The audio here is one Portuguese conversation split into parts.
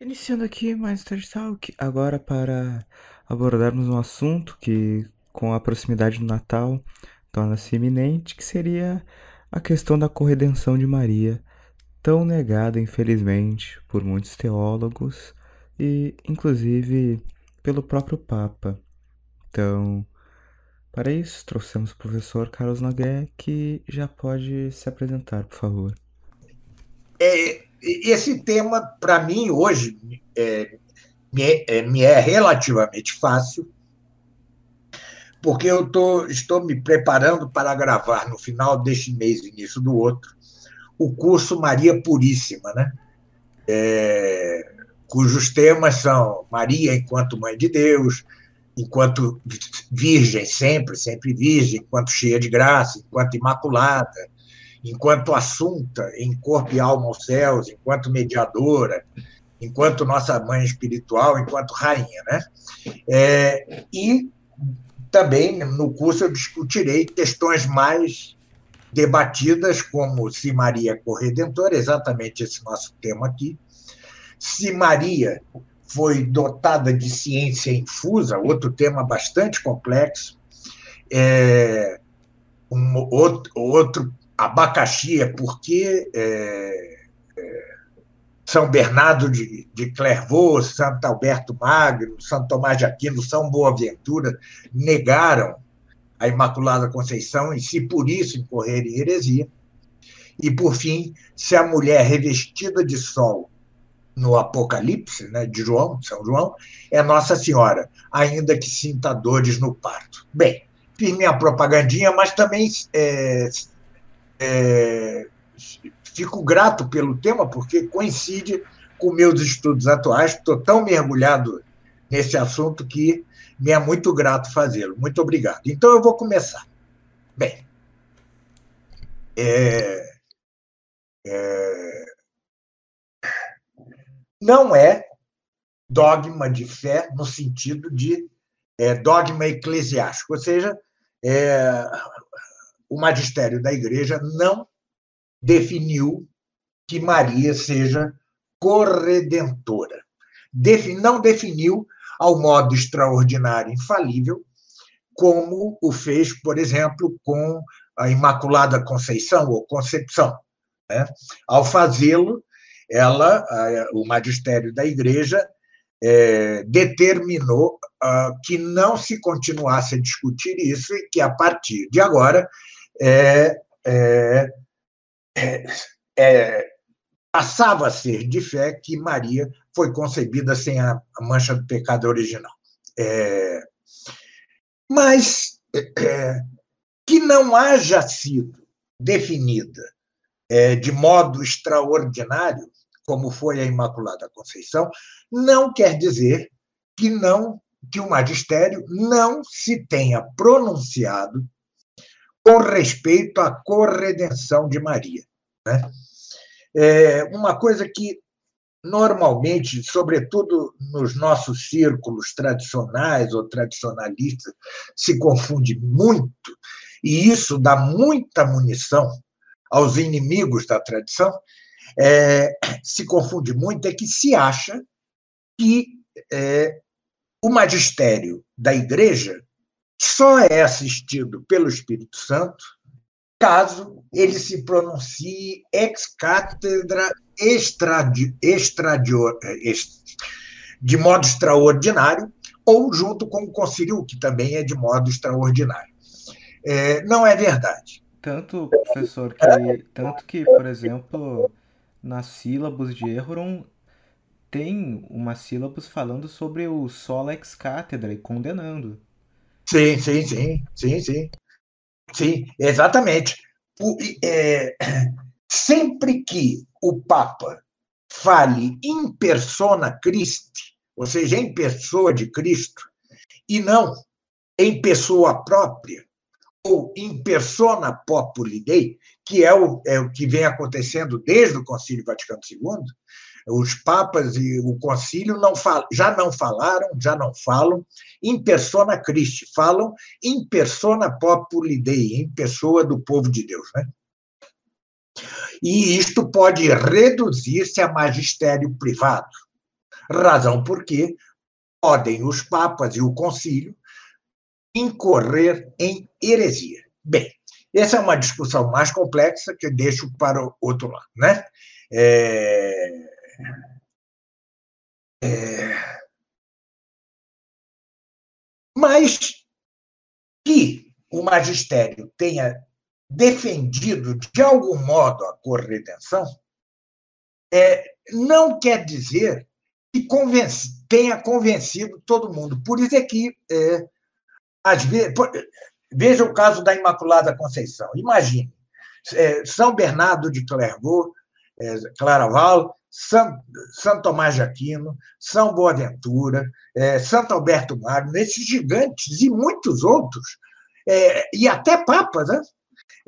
Iniciando aqui mais Talk, agora para abordarmos um assunto que, com a proximidade do Natal, torna-se iminente, que seria a questão da corredenção de Maria, tão negada, infelizmente, por muitos teólogos e, inclusive, pelo próprio Papa. Então, para isso, trouxemos o professor Carlos Nogué, que já pode se apresentar, por favor. É, esse tema, para mim, hoje, é, me, é, me é relativamente fácil, porque eu tô, estou me preparando para gravar no final deste mês, início do outro, o curso Maria Puríssima, né? É, cujos temas são Maria enquanto Mãe de Deus, enquanto virgem sempre, sempre virgem, enquanto cheia de graça, enquanto imaculada, enquanto assunta em corpo e alma aos céus, enquanto mediadora, enquanto nossa mãe espiritual, enquanto rainha, né? É, e também no curso eu discutirei questões mais debatidas, como se Maria corredentora, exatamente esse nosso tema aqui, se Maria foi dotada de ciência infusa, outro tema bastante complexo, é, um outro, outro abacaxi é porque é, é, São Bernardo de, de Clairvaux, Santo Alberto Magno, São Tomás de Aquino, São Boaventura negaram a Imaculada Conceição e se por isso incorrer em heresia. E, por fim, se a mulher revestida de sol no Apocalipse, né, de João, São João, é Nossa Senhora, ainda que sinta dores no parto. Bem, fiz minha propagandinha, mas também é, é, fico grato pelo tema, porque coincide com meus estudos atuais. Estou tão mergulhado nesse assunto que me é muito grato fazê-lo. Muito obrigado. Então, eu vou começar. Bem, é, é, não é dogma de fé no sentido de é, dogma eclesiástico, ou seja, é, o magistério da igreja não definiu que Maria seja corredentora. Não definiu ao modo extraordinário infalível, como o fez, por exemplo, com a Imaculada Conceição ou Concepção. Né? Ao fazê-lo, ela, o magistério da Igreja, é, determinou uh, que não se continuasse a discutir isso e que, a partir de agora, é, é, é, é, passava a ser de fé que Maria foi concebida sem a, mancha do pecado original. É, mas é, que não haja sido definida de modo extraordinário, como foi a Imaculada Conceição, não quer dizer que não que o magistério não se tenha pronunciado com respeito à corredenção de Maria. Né? É uma coisa que normalmente, sobretudo nos nossos círculos tradicionais ou tradicionalistas, se confunde muito, e isso dá muita munição aos inimigos da tradição, é, se confunde muito, é que se acha que é, o magistério da igreja só é assistido pelo Espírito Santo caso ele se pronuncie ex cátedra extradio, de modo extraordinário ou junto com o concílio, que também é de modo extraordinário. É, não é verdade. Tanto, professor, que, tanto que, por exemplo, nas sílabos de Erron tem umas sílabas falando sobre o sola ex cátedra e condenando. Sim, sim, sim, sim, sim. Sim, exatamente. O, é, sempre que o Papa fale in persona Christi, ou seja, em pessoa de Cristo, e não em pessoa própria, ou in persona populi Dei, que é o, é o que vem acontecendo desde o Concílio Vaticano II, os papas e o concílio não fal, já não falaram, já não falam em persona Christi, falam em persona populi Dei, em pessoa do povo de Deus. Né? E isto pode reduzir-se a magistério privado. razão porque podem os papas e o concílio incorrer em heresia. Bem, essa é uma discussão mais complexa que eu deixo para o outro lado. Né? É... É... Mas que o magistério tenha defendido de algum modo a corredenção, é, não quer dizer que tenha convencido todo mundo. Por isso é que, é, às vezes, por, veja o caso da Imaculada Conceição. Imagine, é, São Bernardo de Clairvaux, é, Claraval, São, Tomás de Aquino, São Boaventura, é, Santo Alberto Magno, esses gigantes e muitos outros, é, e até papas, né?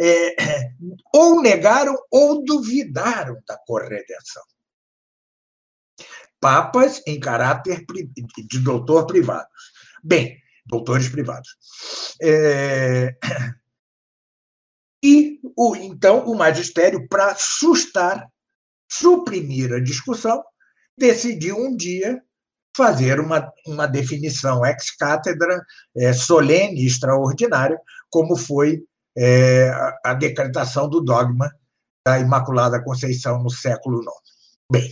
É, ou negaram ou duvidaram da corredenção. Papas em caráter de doutor privados. Bem, doutores privados. É... E, o, então, o magistério, para sustar, suprimir a discussão, decidiu um dia fazer uma, uma definição ex-cátedra é, solene e extraordinária, como foi é, a decretação do dogma da Imaculada Conceição no século IX. Bem,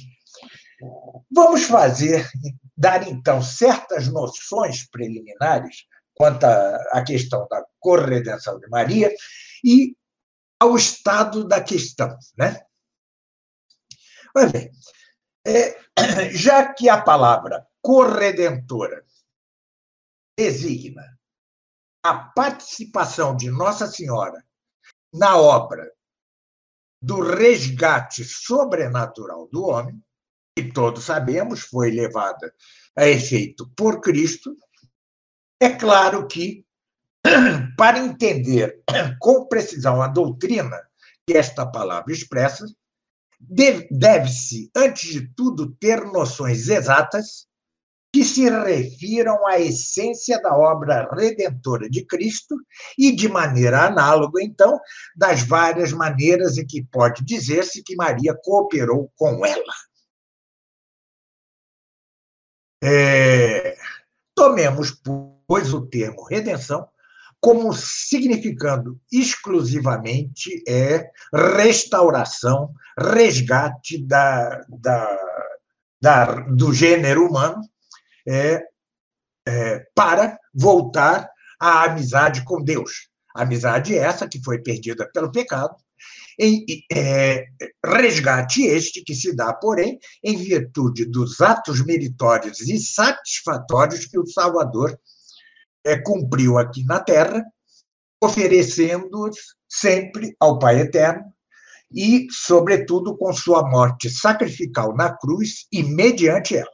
vamos fazer, dar então certas noções preliminares quanto à questão da corredenção de Maria e ao estado da questão, né? Pois bem, é, já que a palavra corredentora designa a participação de Nossa Senhora na obra do resgate sobrenatural do homem, que todos sabemos foi levada a efeito por Cristo, é claro que, para entender com precisão a doutrina que esta palavra expressa, deve-se, antes de tudo, ter noções exatas que se refiram à essência da obra redentora de Cristo e, de maneira análoga, então, das várias maneiras em que pode dizer-se que Maria cooperou com ela. É... Tomemos, pois, o termo redenção como significando exclusivamente é restauração, resgate da, da, da do gênero humano é, é, para voltar à amizade com Deus. amizade essa que foi perdida pelo pecado, em é, resgate este que se dá, porém, em virtude dos atos meritórios e satisfatórios que o Salvador é, cumpriu aqui na Terra, oferecendo-os sempre ao Pai Eterno e, sobretudo, com sua morte sacrificial na cruz e mediante ela.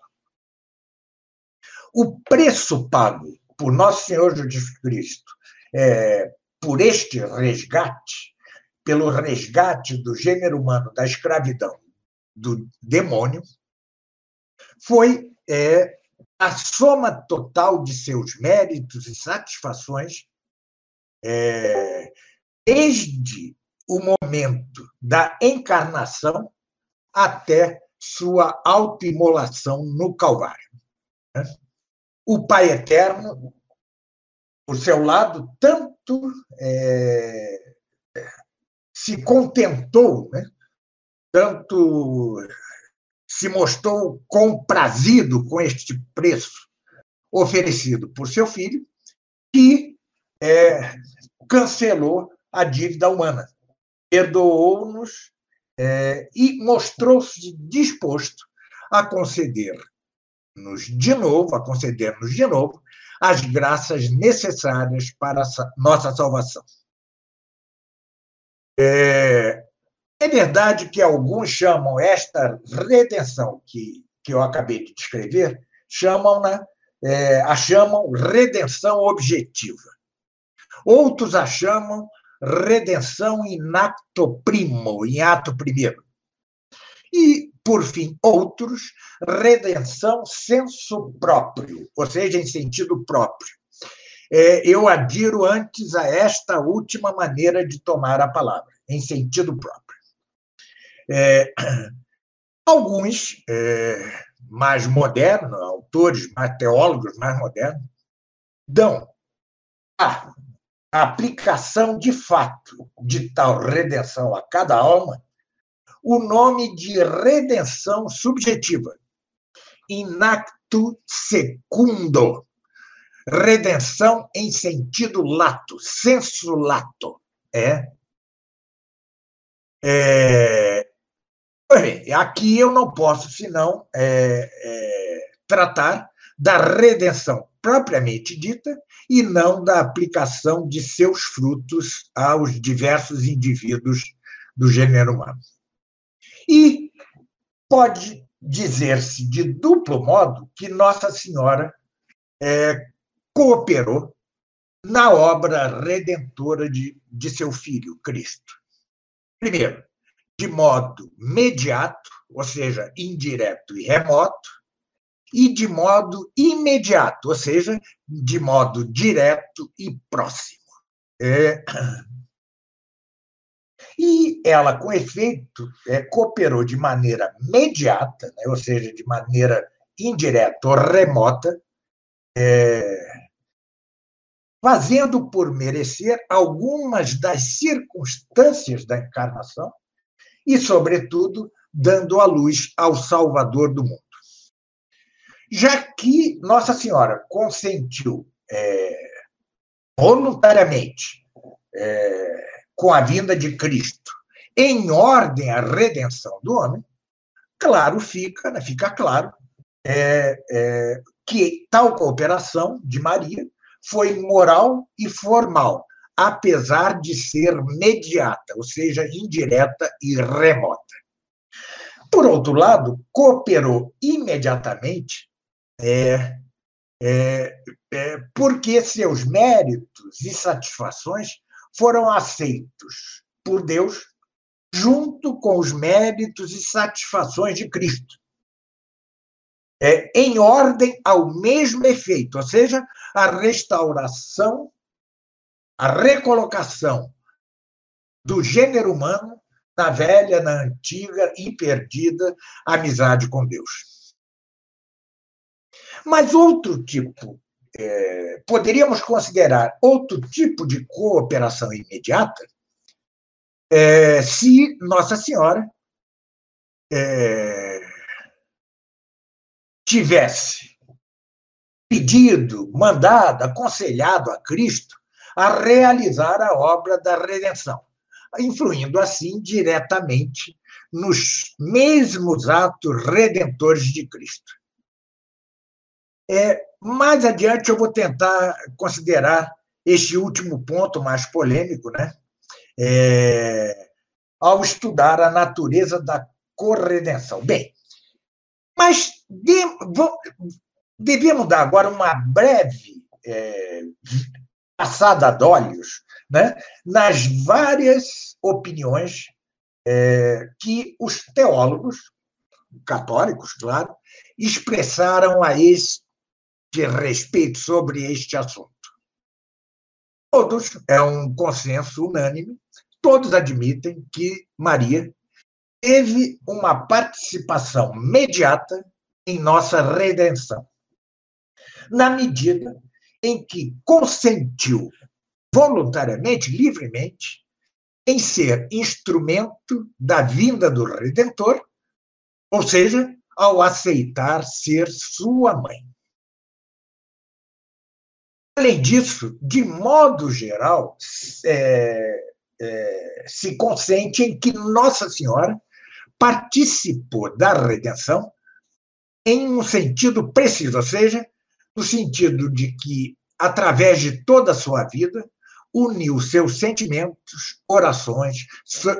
O preço pago por Nosso Senhor Jesus Cristo é, por este resgate, pelo resgate do gênero humano da escravidão do demônio, foi é, a soma total de seus méritos e satisfações, é, desde o momento da encarnação até sua autoimolação no Calvário. Né? o Pai Eterno, por seu lado, tanto é, se contentou, né? tanto se mostrou comprazido com este preço oferecido por seu filho, que é, cancelou a dívida humana, perdoou-nos é, e mostrou-se disposto a conceder nos de novo, a conceder-nos de novo as graças necessárias para nossa salvação. É, é verdade que alguns chamam esta redenção que, que eu acabei de descrever, chamam-na, é, a chamam redenção objetiva. Outros a chamam redenção in acto primo, em ato primeiro. E por fim, outros, redenção senso próprio, ou seja, em sentido próprio. É, eu adiro antes a esta última maneira de tomar a palavra, em sentido próprio. É, alguns, é, mais modernos, autores, mais teólogos mais modernos, dão a aplicação de fato de tal redenção a cada alma o nome de redenção subjetiva, inacto secundo, redenção em sentido lato, senso lato. É, é, aqui eu não posso, senão, é, é, tratar da redenção propriamente dita e não da aplicação de seus frutos aos diversos indivíduos do gênero humano. E pode dizer-se de duplo modo que Nossa Senhora é, cooperou na obra redentora de, de seu filho, Cristo. Primeiro, de modo mediato, ou seja, indireto e remoto, e de modo imediato, ou seja, de modo direto e próximo. É... E ela, com efeito, é, cooperou de maneira mediata, né, ou seja, de maneira indireta ou remota, é, fazendo por merecer algumas das circunstâncias da encarnação e, sobretudo, dando a luz ao Salvador do mundo. Já que Nossa Senhora consentiu é, voluntariamente é, com a vinda de Cristo em ordem à redenção do homem, claro fica, né, fica claro é, é, que tal cooperação de Maria foi moral e formal, apesar de ser mediata, ou seja, indireta e remota. Por outro lado, cooperou imediatamente é, é, é, porque seus méritos e satisfações foram aceitos por Deus junto com os méritos e satisfações de Cristo. É, em ordem ao mesmo efeito, ou seja, a restauração, a recolocação do gênero humano na velha, na antiga e perdida amizade com Deus. Mas outro tipo é, poderíamos considerar outro tipo de cooperação imediata é, se Nossa Senhora é, tivesse pedido, mandado, aconselhado a Cristo a realizar a obra da redenção, influindo assim diretamente nos mesmos atos redentores de Cristo. É, mais adiante eu vou tentar considerar este último ponto mais polêmico, né? É, ao estudar a natureza da corredenção. Bem, mas de, vou, devíamos dar agora uma breve é, passada de olhos né, nas várias opiniões é, que os teólogos, católicos, claro, expressaram a este respeito sobre este assunto. Todos, é um consenso unânime, todos admitem que Maria teve uma participação imediata em nossa redenção, na medida em que consentiu voluntariamente, livremente, em ser instrumento da vinda do Redentor, ou seja, ao aceitar ser sua mãe. Além disso, de modo geral, é, é, se consente em que Nossa Senhora participou da redenção em um sentido preciso, ou seja, no sentido de que, através de toda a sua vida, uniu seus sentimentos, orações,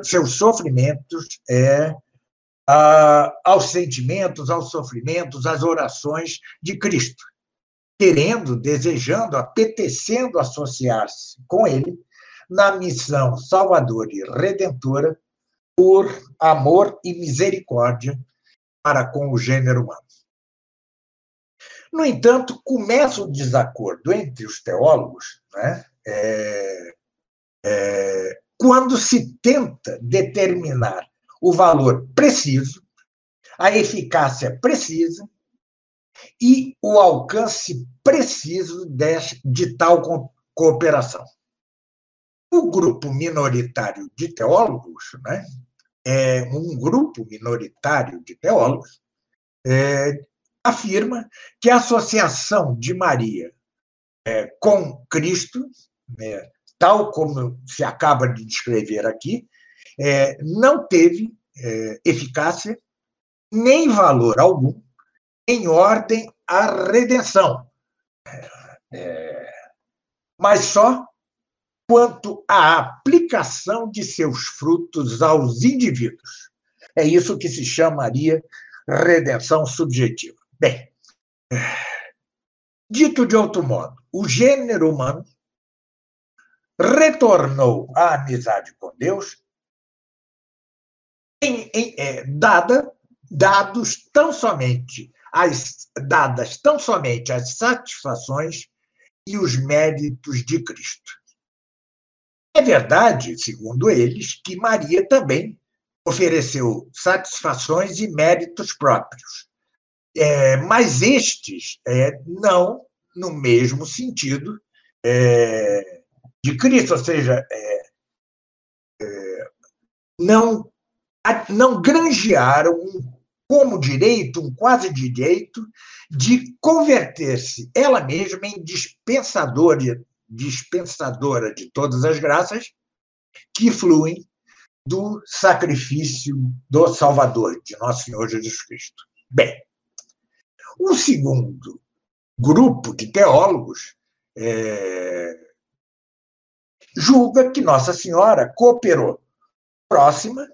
seus sofrimentos é, a, aos sentimentos, aos sofrimentos, às orações de Cristo querendo, desejando, apetecendo associar-se com ele na missão salvadora e redentora por amor e misericórdia para com o gênero humano. No entanto, começa o desacordo entre os teólogos né, é, é, quando se tenta determinar o valor preciso a eficácia precisa e o alcance preciso de, de tal cooperação. O grupo minoritário de teólogos, né, é um grupo minoritário de teólogos, é, afirma que a associação de Maria é, com Cristo, né, tal como se acaba de descrever aqui, é, não teve é, eficácia nem valor algum em ordem à redenção, é, mas só quanto à aplicação de seus frutos aos indivíduos. É isso que se chamaria redenção subjetiva. Bem, dito de outro modo, o gênero humano retornou à amizade com Deus em, em, é, dada, dados tão somente as dadas tão somente as satisfações e os méritos de Cristo. É verdade, segundo eles, que Maria também ofereceu satisfações e méritos próprios, é, mas estes é, não no mesmo sentido é, de Cristo, ou seja, é, é, não, não granjearam como direito, um quase direito, de converter-se ela mesma em dispensadora, dispensadora de todas as graças que fluem do sacrifício do Salvador, de Nosso Senhor Jesus Cristo. Bem, um segundo grupo de teólogos é, julga que Nossa Senhora cooperou próxima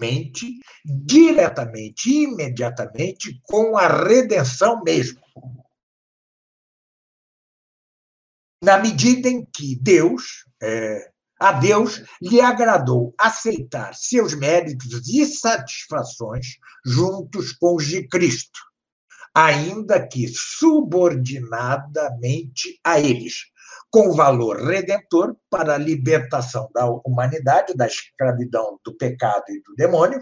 mente, diretamente, imediatamente, com a redenção mesmo. Na medida em que Deus, é, a Deus lhe agradou aceitar seus méritos e satisfações juntos com os de Cristo, ainda que subordinadamente a eles, com valor redentor para a libertação da humanidade da escravidão do pecado e do demônio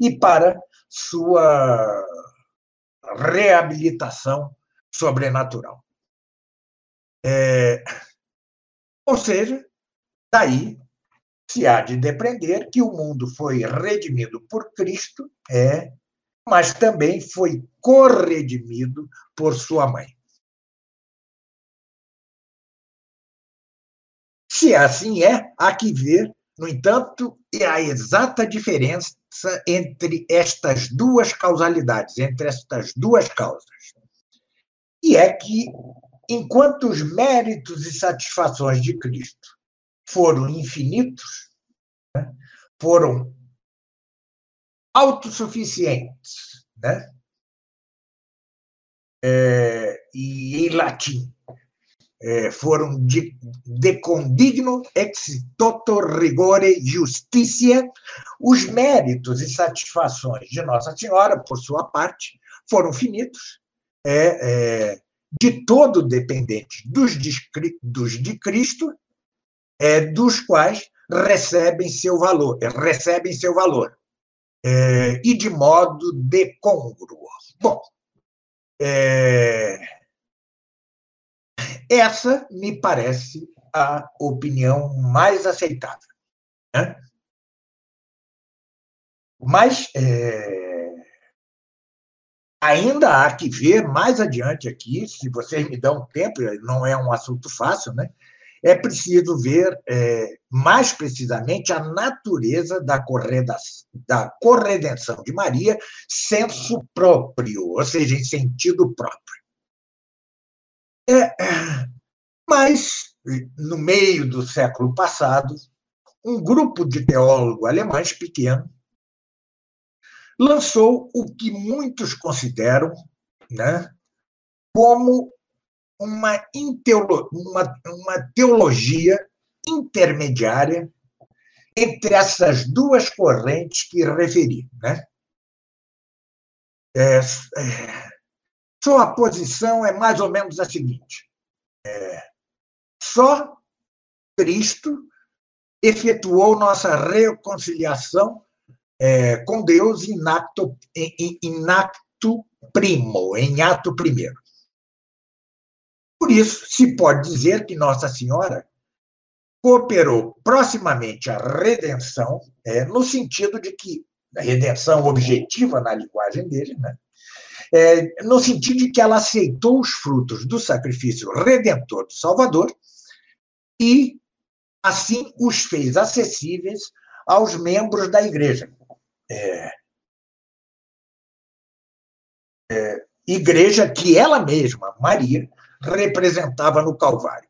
e para sua reabilitação sobrenatural. É, ou seja, daí se há de depreender que o mundo foi redimido por Cristo, é, mas também foi corredimido por sua mãe. Se assim é, há que ver, no entanto, a exata diferença entre estas duas causalidades, entre estas duas causas. E é que, enquanto os méritos e satisfações de Cristo foram infinitos, né, foram autossuficientes, né? É, e em latim, é, foram de, de condigno ex toto rigore justitia, os méritos e satisfações de Nossa Senhora, por sua parte, foram finitos, é, é, de todo dependente dos de, dos de Cristo, é, dos quais recebem seu valor, recebem seu valor, é, e de modo decongruo. Bom, é, essa me parece a opinião mais aceitável. Né? Mas é, ainda há que ver mais adiante aqui, se vocês me dão tempo, não é um assunto fácil, né? É preciso ver é, mais precisamente a natureza da, da corredenção de Maria, senso próprio, ou seja, em sentido próprio. É, mas, no meio do século passado, um grupo de teólogos alemães pequeno lançou o que muitos consideram né, como uma, uma, uma teologia intermediária entre essas duas correntes que referi. Né? É, é, sua posição é mais ou menos a seguinte: é, só Cristo efetuou nossa reconciliação é, com Deus em acto primo, em ato primeiro. Por isso, se pode dizer que Nossa Senhora cooperou proximamente à redenção, é, no sentido de que a redenção objetiva na linguagem dele, né? É, no sentido de que ela aceitou os frutos do sacrifício redentor do Salvador e, assim, os fez acessíveis aos membros da Igreja. É, é, igreja que ela mesma, Maria, representava no Calvário.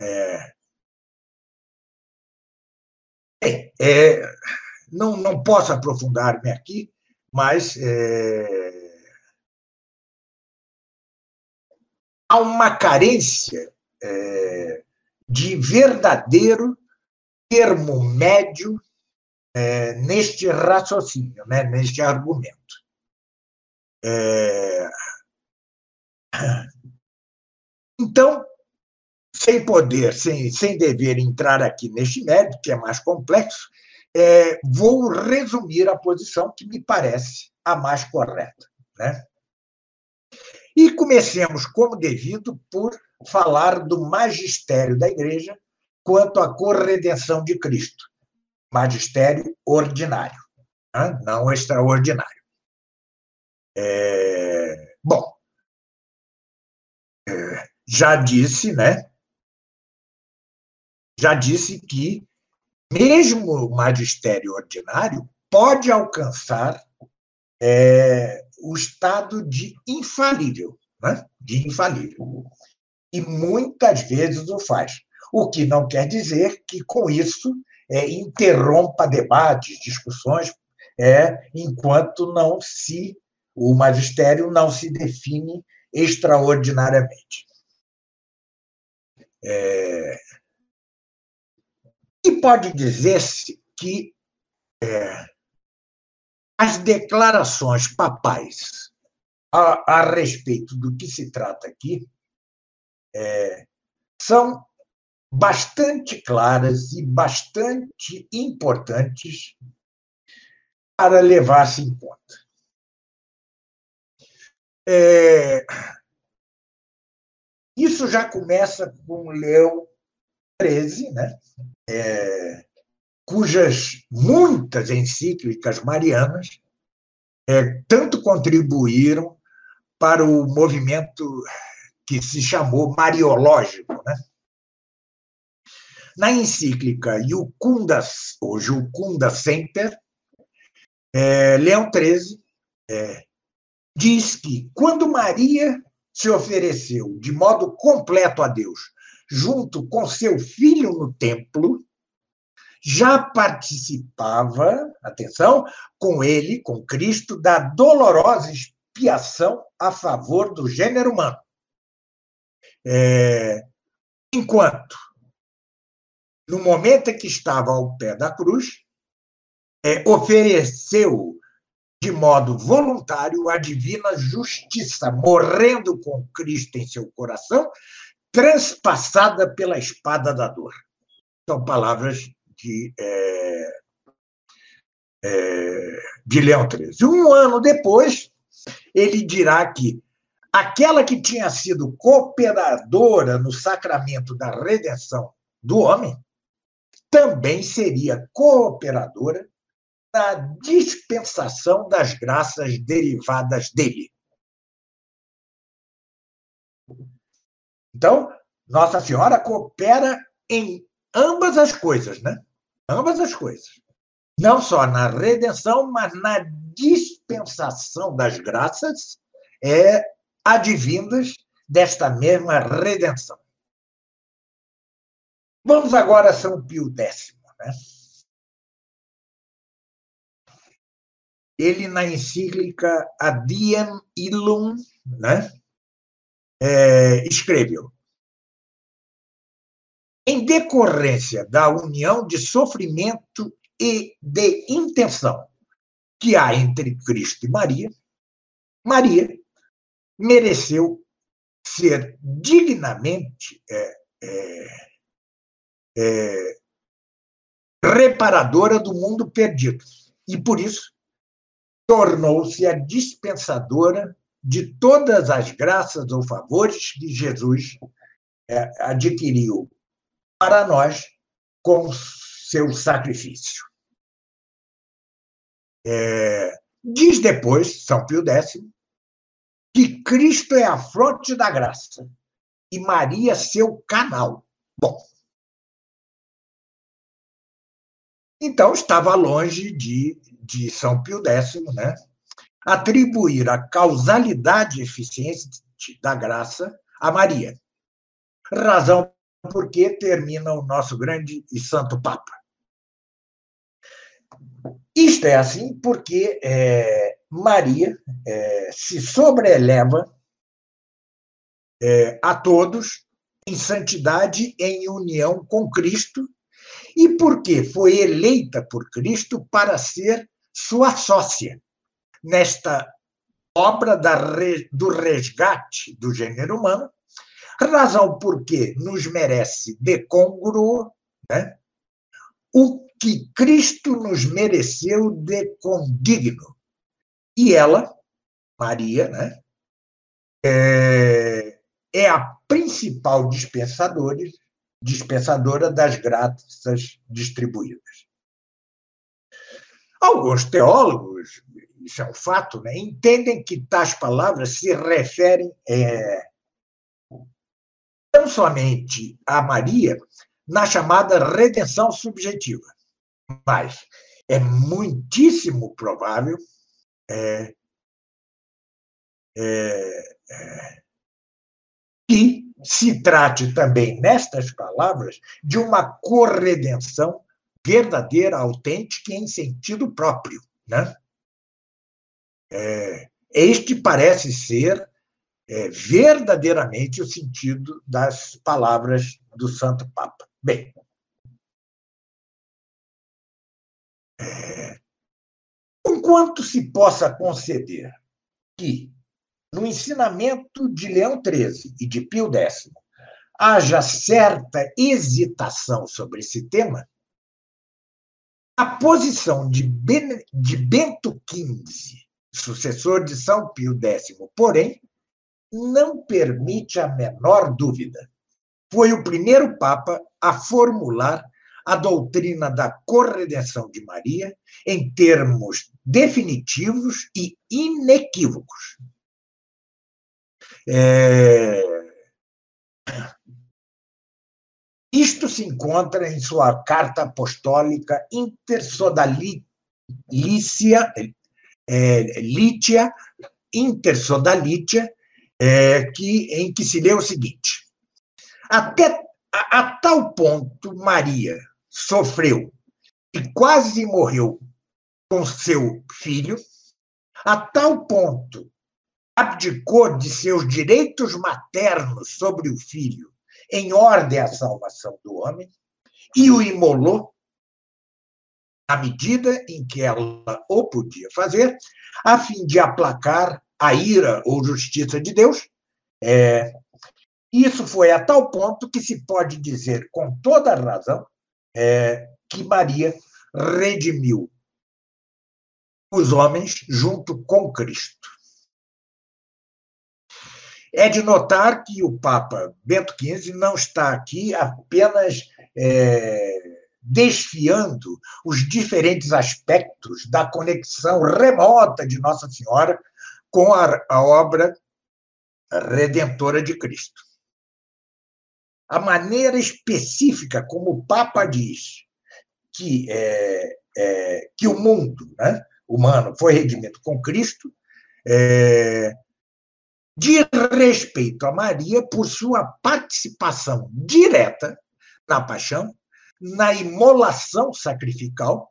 É, é, não, não posso aprofundar-me aqui, mas é, há uma carência é, de verdadeiro termo médio é, neste raciocínio, né, neste argumento. É, então, sem poder, sem, sem dever entrar aqui neste mérito, que é mais complexo, é, vou resumir a posição que me parece a mais correta. Né? E comecemos, como devido, por falar do magistério da Igreja quanto à corredenção de Cristo. Magistério ordinário, né? não extraordinário. É, bom, já disse, né? Já disse que mesmo o magistério ordinário pode alcançar é, o estado de infalível, né? de infalível. E muitas vezes o faz. O que não quer dizer que, com isso, é, interrompa debates, discussões, é, enquanto não se o magistério não se define extraordinariamente. É, e pode dizer-se que é, as declarações papais a, a, respeito do que se trata aqui é, são bastante claras e bastante importantes para levar-se em conta. É, isso já começa com Leão XIII, né? É, cujas muitas encíclicas marianas é, tanto contribuíram para o movimento que se chamou mariológico. Né? Na encíclica Iucunda, ou Jucunda Semper, é, Leão XIII é, diz que quando Maria se ofereceu de modo completo a Deus, junto com seu filho no templo, já participava, atenção, com ele, com Cristo, da dolorosa expiação a favor do gênero humano. É, enquanto, no momento em que estava ao pé da cruz, é, ofereceu de modo voluntário a divina justiça, morrendo com Cristo em seu coração, transpassada pela espada da dor. São palavras de, é, é, de Leão XIII. Um ano depois, ele dirá que aquela que tinha sido cooperadora no sacramento da redenção do homem também seria cooperadora na dispensação das graças derivadas dele. Então, Nossa Senhora coopera em ambas as coisas, né? Ambas as coisas. Não só na redenção, mas na dispensação das graças é, advindas desta mesma redenção. Vamos agora a São Pio X. Né? Ele na encíclica Adiem Illum, né, é, escreveu: em decorrência da união de sofrimento e de intenção que há entre Cristo e Maria, Maria mereceu ser dignamente é, é, é, reparadora do mundo perdido. E, por isso, tornou-se a dispensadora de todas as graças ou favores que Jesus é, adquiriu para nós com seu sacrifício. É, diz depois, São Pio X, que Cristo é a fronte da graça e Maria seu canal. Bom, então estava longe de, de São Pio X, né? atribuir a causalidade eficiente da graça a Maria. Razão por que termina o nosso grande e santo Papa. Isto é assim porque é, Maria é, se sobreeleva é, a todos em santidade em união com Cristo e porque foi eleita por Cristo para ser sua sócia nesta obra da, do resgate do gênero humano, razão porque nos merece de congruo né, o que Cristo nos mereceu de condigno. E ela, Maria, né, é, é a principal dispensadora das graças distribuídas. Alguns teólogos isso é um fato, né? entendem que tais palavras se referem é, não somente a Maria na chamada redenção subjetiva, mas é muitíssimo provável é, é, é que se trate também, nestas palavras, de uma corredenção verdadeira, autêntica e em sentido próprio. Né? É, este parece ser é, verdadeiramente o sentido das palavras do Santo Papa. Bem, é, enquanto se possa conceder que, no ensinamento de Leão XIII e de Pio X, haja certa hesitação sobre esse tema, a posição de, ben, de Bento XV sucessor de São Pio X, porém, não permite a menor dúvida. Foi o primeiro Papa a formular a doutrina da corredenção de Maria em termos definitivos e inequívocos. É... Isto se encontra em sua carta apostólica Intersodalícia é, Lítia, intersodalítia, é, que, em que se lê o seguinte: até a, a tal ponto Maria sofreu e quase morreu com seu filho, a tal ponto abdicou de seus direitos maternos sobre o filho em ordem à salvação do homem e o imolou à medida em que ela o podia fazer, a fim de aplacar a ira ou justiça de Deus. É, isso foi a tal ponto que se pode dizer com toda razão é, que Maria redimiu os homens junto com Cristo. É de notar que o Papa Bento XV não está aqui apenas é, desfiando os diferentes aspectos da conexão remota de Nossa Senhora com a, a obra redentora de Cristo. A maneira específica como o Papa diz que, é, é, que o mundo né, humano foi redimido com Cristo, é, diz respeito a Maria por sua participação direta na paixão na imolação sacrificial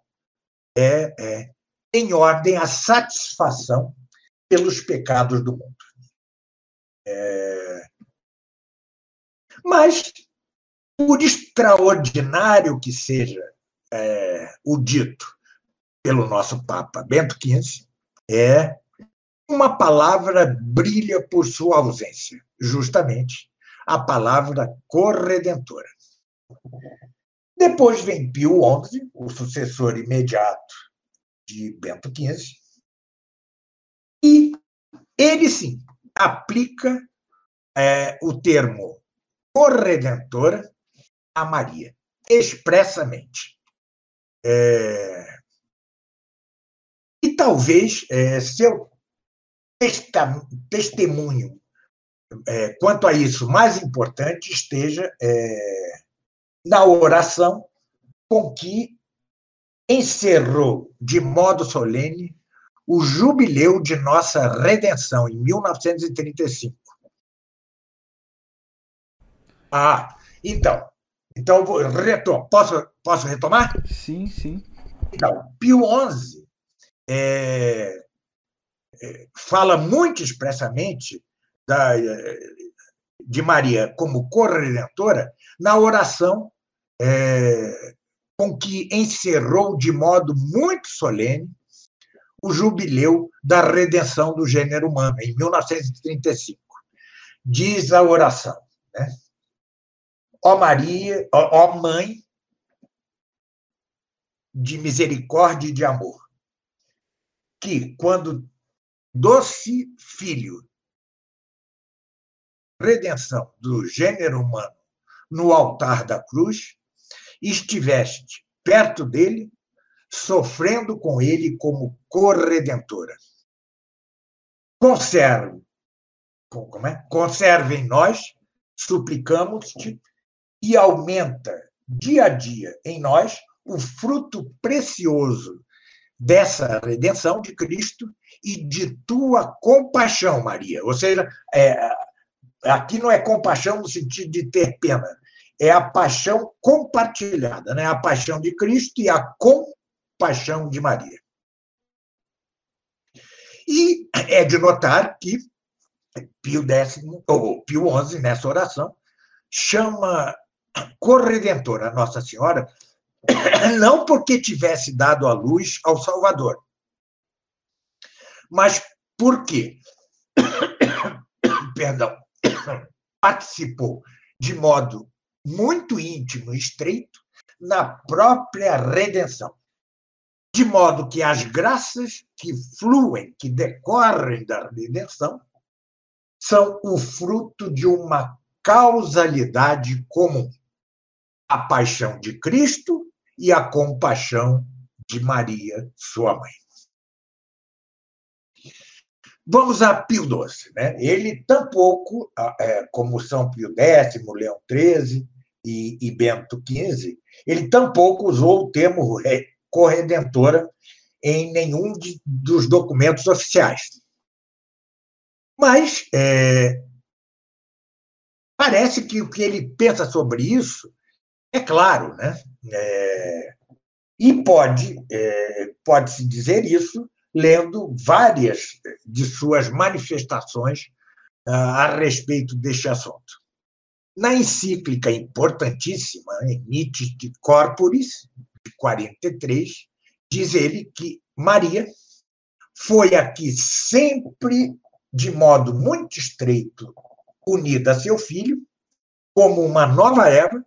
é, é, em ordem à satisfação pelos pecados do mundo. É... Mas, por extraordinário que seja é, o dito pelo nosso Papa Bento XV, é uma palavra brilha por sua ausência, justamente a palavra corredentora. Depois vem Pio XI, o sucessor imediato de Bento XV, e ele sim aplica é, o termo corredentora a Maria, expressamente. É, e talvez é, seu testemunho é, quanto a isso mais importante esteja é, na oração com que encerrou de modo solene o jubileu de nossa redenção em 1935. Ah, então, então retom posso posso retomar? Sim, sim. Então, Pio XI é, fala muito expressamente da, de Maria como corredentora na oração é, com que encerrou de modo muito solene o jubileu da redenção do gênero humano, em 1935. Diz a oração, né? Ó Maria, ó, ó Mãe de misericórdia e de amor, que, quando doce filho, redenção do gênero humano no altar da cruz, estiveste perto dele, sofrendo com ele como corredentora. Conserve, como é? Conserve em nós, suplicamos-te, e aumenta dia a dia em nós o fruto precioso dessa redenção de Cristo e de tua compaixão, Maria. Ou seja, é, aqui não é compaixão no sentido de ter pena, é a paixão compartilhada, né? a paixão de Cristo e a compaixão de Maria. E é de notar que Pio X, ou Pio XI, nessa oração, chama corredentora Nossa Senhora, não porque tivesse dado a luz ao Salvador, mas porque, perdão, participou de modo muito íntimo e estreito na própria redenção. De modo que as graças que fluem, que decorrem da redenção, são o fruto de uma causalidade comum: a paixão de Cristo e a compaixão de Maria, sua mãe. Vamos a Pio XII. Né? Ele tampouco, é, como São Pio X, Leão XIII e, Bento XV, ele tampouco usou o termo corredentora em nenhum de, dos documentos oficiais. Mas é, parece que o que ele pensa sobre isso é claro, né? É, e pode, é, pode-se dizer isso lendo várias de suas manifestações ah, a respeito deste assunto. Na encíclica importantíssima, Nietzsche Corporis, de 43, diz ele que Maria foi aqui sempre de modo muito estreito unida a seu filho, como uma nova Eva,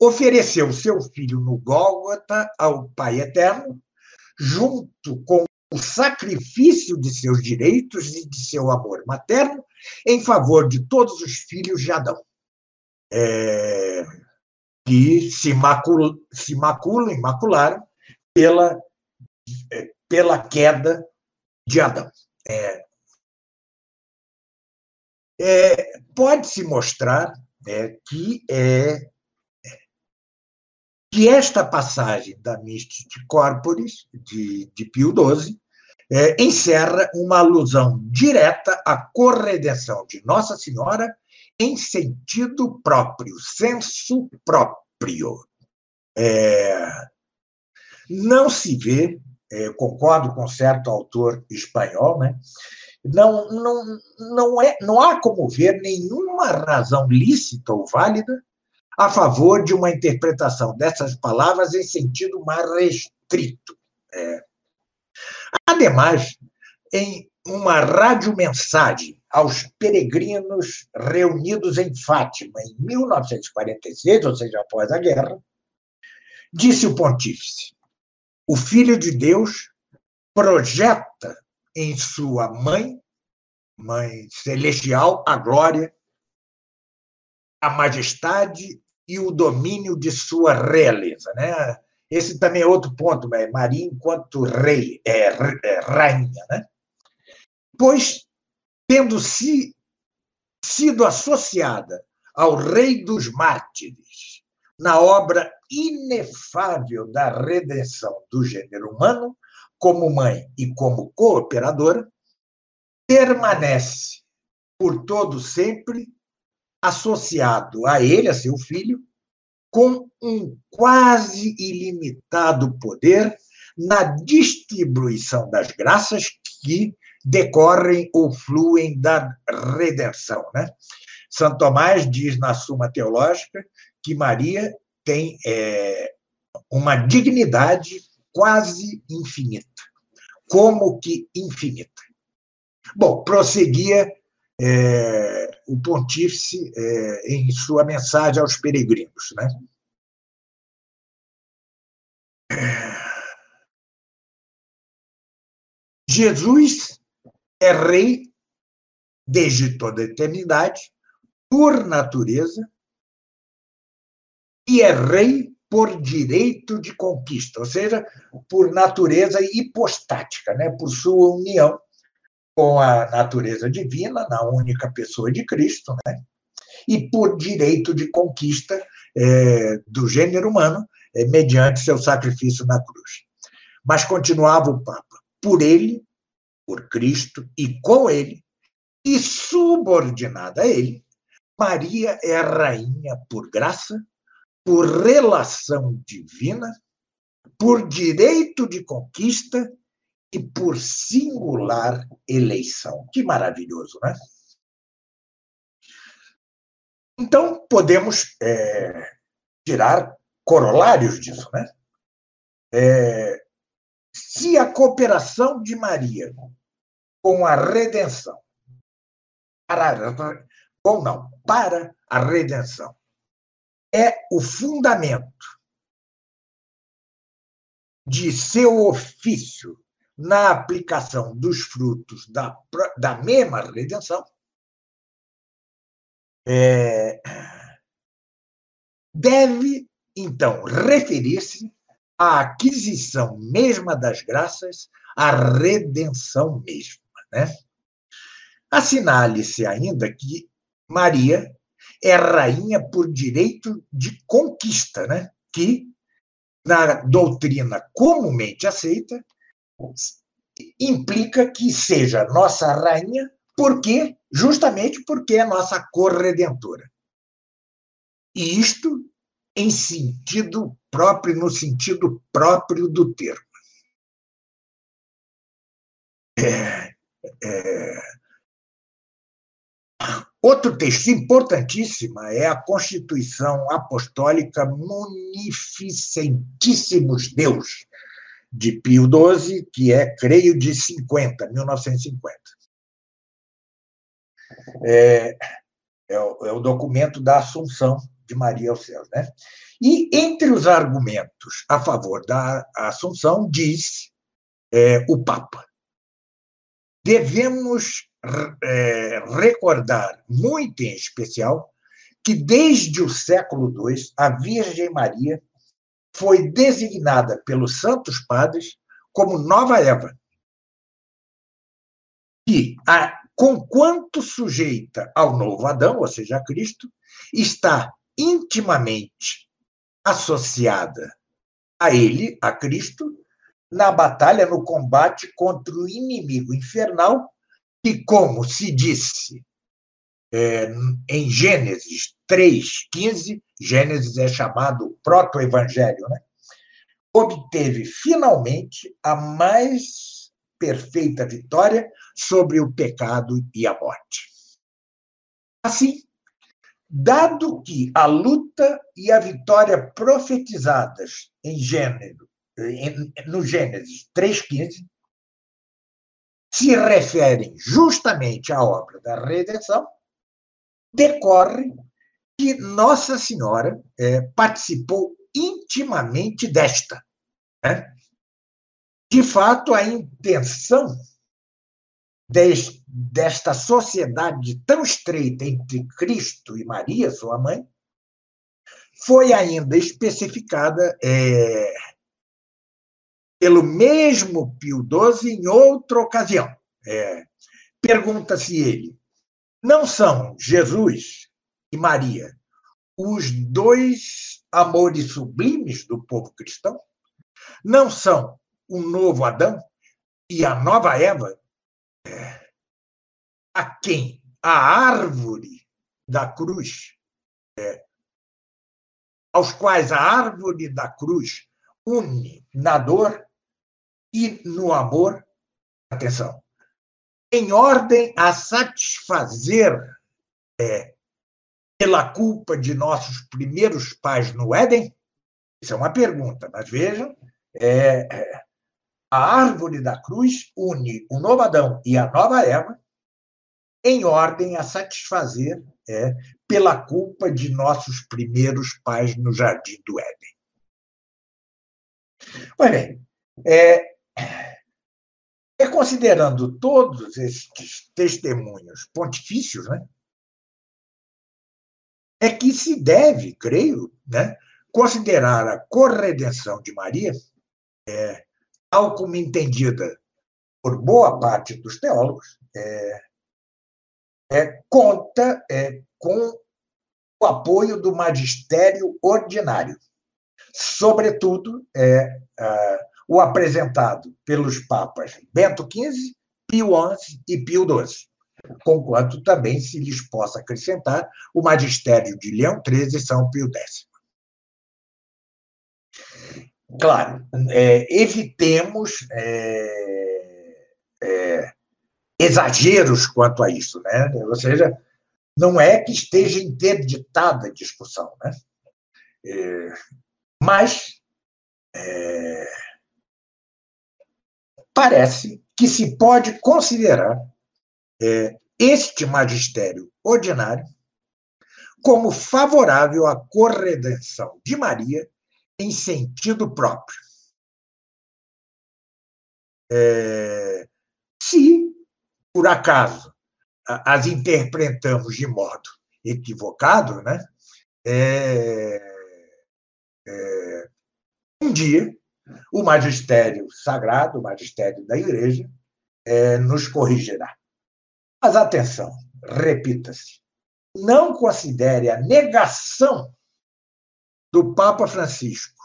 ofereceu seu filho no Gólgota ao Pai Eterno, junto com o sacrifício de seus direitos e de seu amor materno em favor de todos os filhos de Adão, é, que se, macul, se maculam, imacularam pela, é, pela queda de Adão. É, é, Pode-se mostrar é, que é, que esta passagem da Mystic Corporis, de, de Pio XII, é, encerra uma alusão direta à corredenção de Nossa Senhora em sentido próprio, senso próprio. É, não se vê, é, concordo com certo autor espanhol, né? não, não, não, é, não há como ver nenhuma razão lícita ou válida a favor de uma interpretação dessas palavras em sentido mais restrito. É. Ademais, em uma radiomensagem aos peregrinos reunidos em Fátima em 1946, ou seja, após a guerra, disse o pontífice: o Filho de Deus projeta em sua mãe, mãe celestial, a glória, a majestade e o domínio de sua realeza. Né? Esse também é outro ponto, né? Maria enquanto rei, é, é rainha. Né? Pois, tendo se, sido associada ao rei dos mártires, na obra inefável da redenção do gênero humano, como mãe e como cooperadora, permanece por todo sempre associado a ele, a seu filho, com um quase ilimitado poder na distribuição das graças que decorrem ou fluem da redenção. Né? Santo Tomás diz na Suma Teológica que Maria tem é, uma dignidade quase infinita. Como que infinita? Bom, prosseguia é, o pontífice é, em sua mensagem aos peregrinos. Né? Jesus é rei desde toda a eternidade, por natureza, e é rei por direito de conquista, ou seja, por natureza hipostática, né? por sua união com a natureza divina, na única pessoa de Cristo, né? e por direito de conquista é, do gênero humano, é, mediante seu sacrifício na cruz. Mas continuava o Papa, por ele, por Cristo e com ele, e subordinada a ele, Maria é rainha por graça, por relação divina, por direito de conquista e por singular eleição. Que maravilhoso, né? Então, podemos é, tirar corolários disso, né? É, se a cooperação de Maria com a redenção, para, ou não, para a redenção, é o fundamento de seu ofício na aplicação dos frutos da, da mesma redenção, é, deve, então, referir-se à aquisição mesma das graças, à redenção mesma. Né? Assinale-se ainda que Maria é rainha por direito de conquista, né? que, na doutrina comumente aceita, implica que seja nossa rainha, porque justamente porque é nossa corredentora. E isto em sentido próprio, no sentido próprio do termo. É, é, Outro texto importantíssimo é a Constituição Apostólica Munificentíssimos Deus, de Pio XII, que é, creio, de 50, 1950. É, é, o, é o documento da Assunção de Maria aos céus. Né? E, entre os argumentos a favor da Assunção, diz é, o Papa: devemos é, recordar muito em especial que desde o século II a Virgem Maria foi designada pelos santos padres como nova Eva, que, a, conquanto sujeita ao novo Adão, ou seja, a Cristo, está intimamente associada a ele, a Cristo, na batalha, no combate contra o inimigo infernal que, como se disse é, em Gênesis 3,15, Gênesis é chamado proto-evangelho, né? obteve finalmente a mais perfeita vitória sobre o pecado e a morte. Assim, dado que a luta e a vitória profetizadas em Gênesis, no Gênesis 3,15 se referem justamente à obra da redenção, decorre que Nossa Senhora é, participou intimamente desta. Né? de fato, a intenção desta sociedade tão estreita entre Cristo e Maria, sua mãe, foi ainda especificada é, pelo mesmo Pio XII em outra ocasião. É, Pergunta-se ele: não são Jesus e Maria os dois amores sublimes do povo cristão? Não são o novo Adão e a nova Eva? É, a quem a árvore da cruz, é, aos quais a árvore da cruz une na dor e no amor, atenção, em ordem a satisfazer é, pela culpa de nossos primeiros pais no Éden? Isso é uma pergunta, mas vejam, é, é, a árvore da cruz une o novo Adão e a nova Eva em ordem a satisfazer é, pela culpa de nossos primeiros pais no jardim do Éden. Pois bem, é, é considerando todos estes testemunhos pontifícios, né, é que se deve, creio, né, considerar a corredenção de Maria, é, tal como entendida por boa parte dos teólogos, é, é, conta é, com o apoio do magistério ordinário, sobretudo é, o apresentado pelos papas Bento XV, Pio XI e Pio XII conquanto também se lhes possa acrescentar o magistério de Leão XIII e São Pio X. Claro, é, evitemos é, é, exageros quanto a isso, né? Ou seja, não é que esteja interditada a discussão, né? É, mas é, parece que se pode considerar é, este magistério ordinário como favorável à corredenção de Maria em sentido próprio. É, se, por acaso, as interpretamos de modo equivocado, né? É, é, um dia, o magistério sagrado, o magistério da Igreja, é, nos corrigirá. Mas atenção, repita-se, não considere a negação do Papa Francisco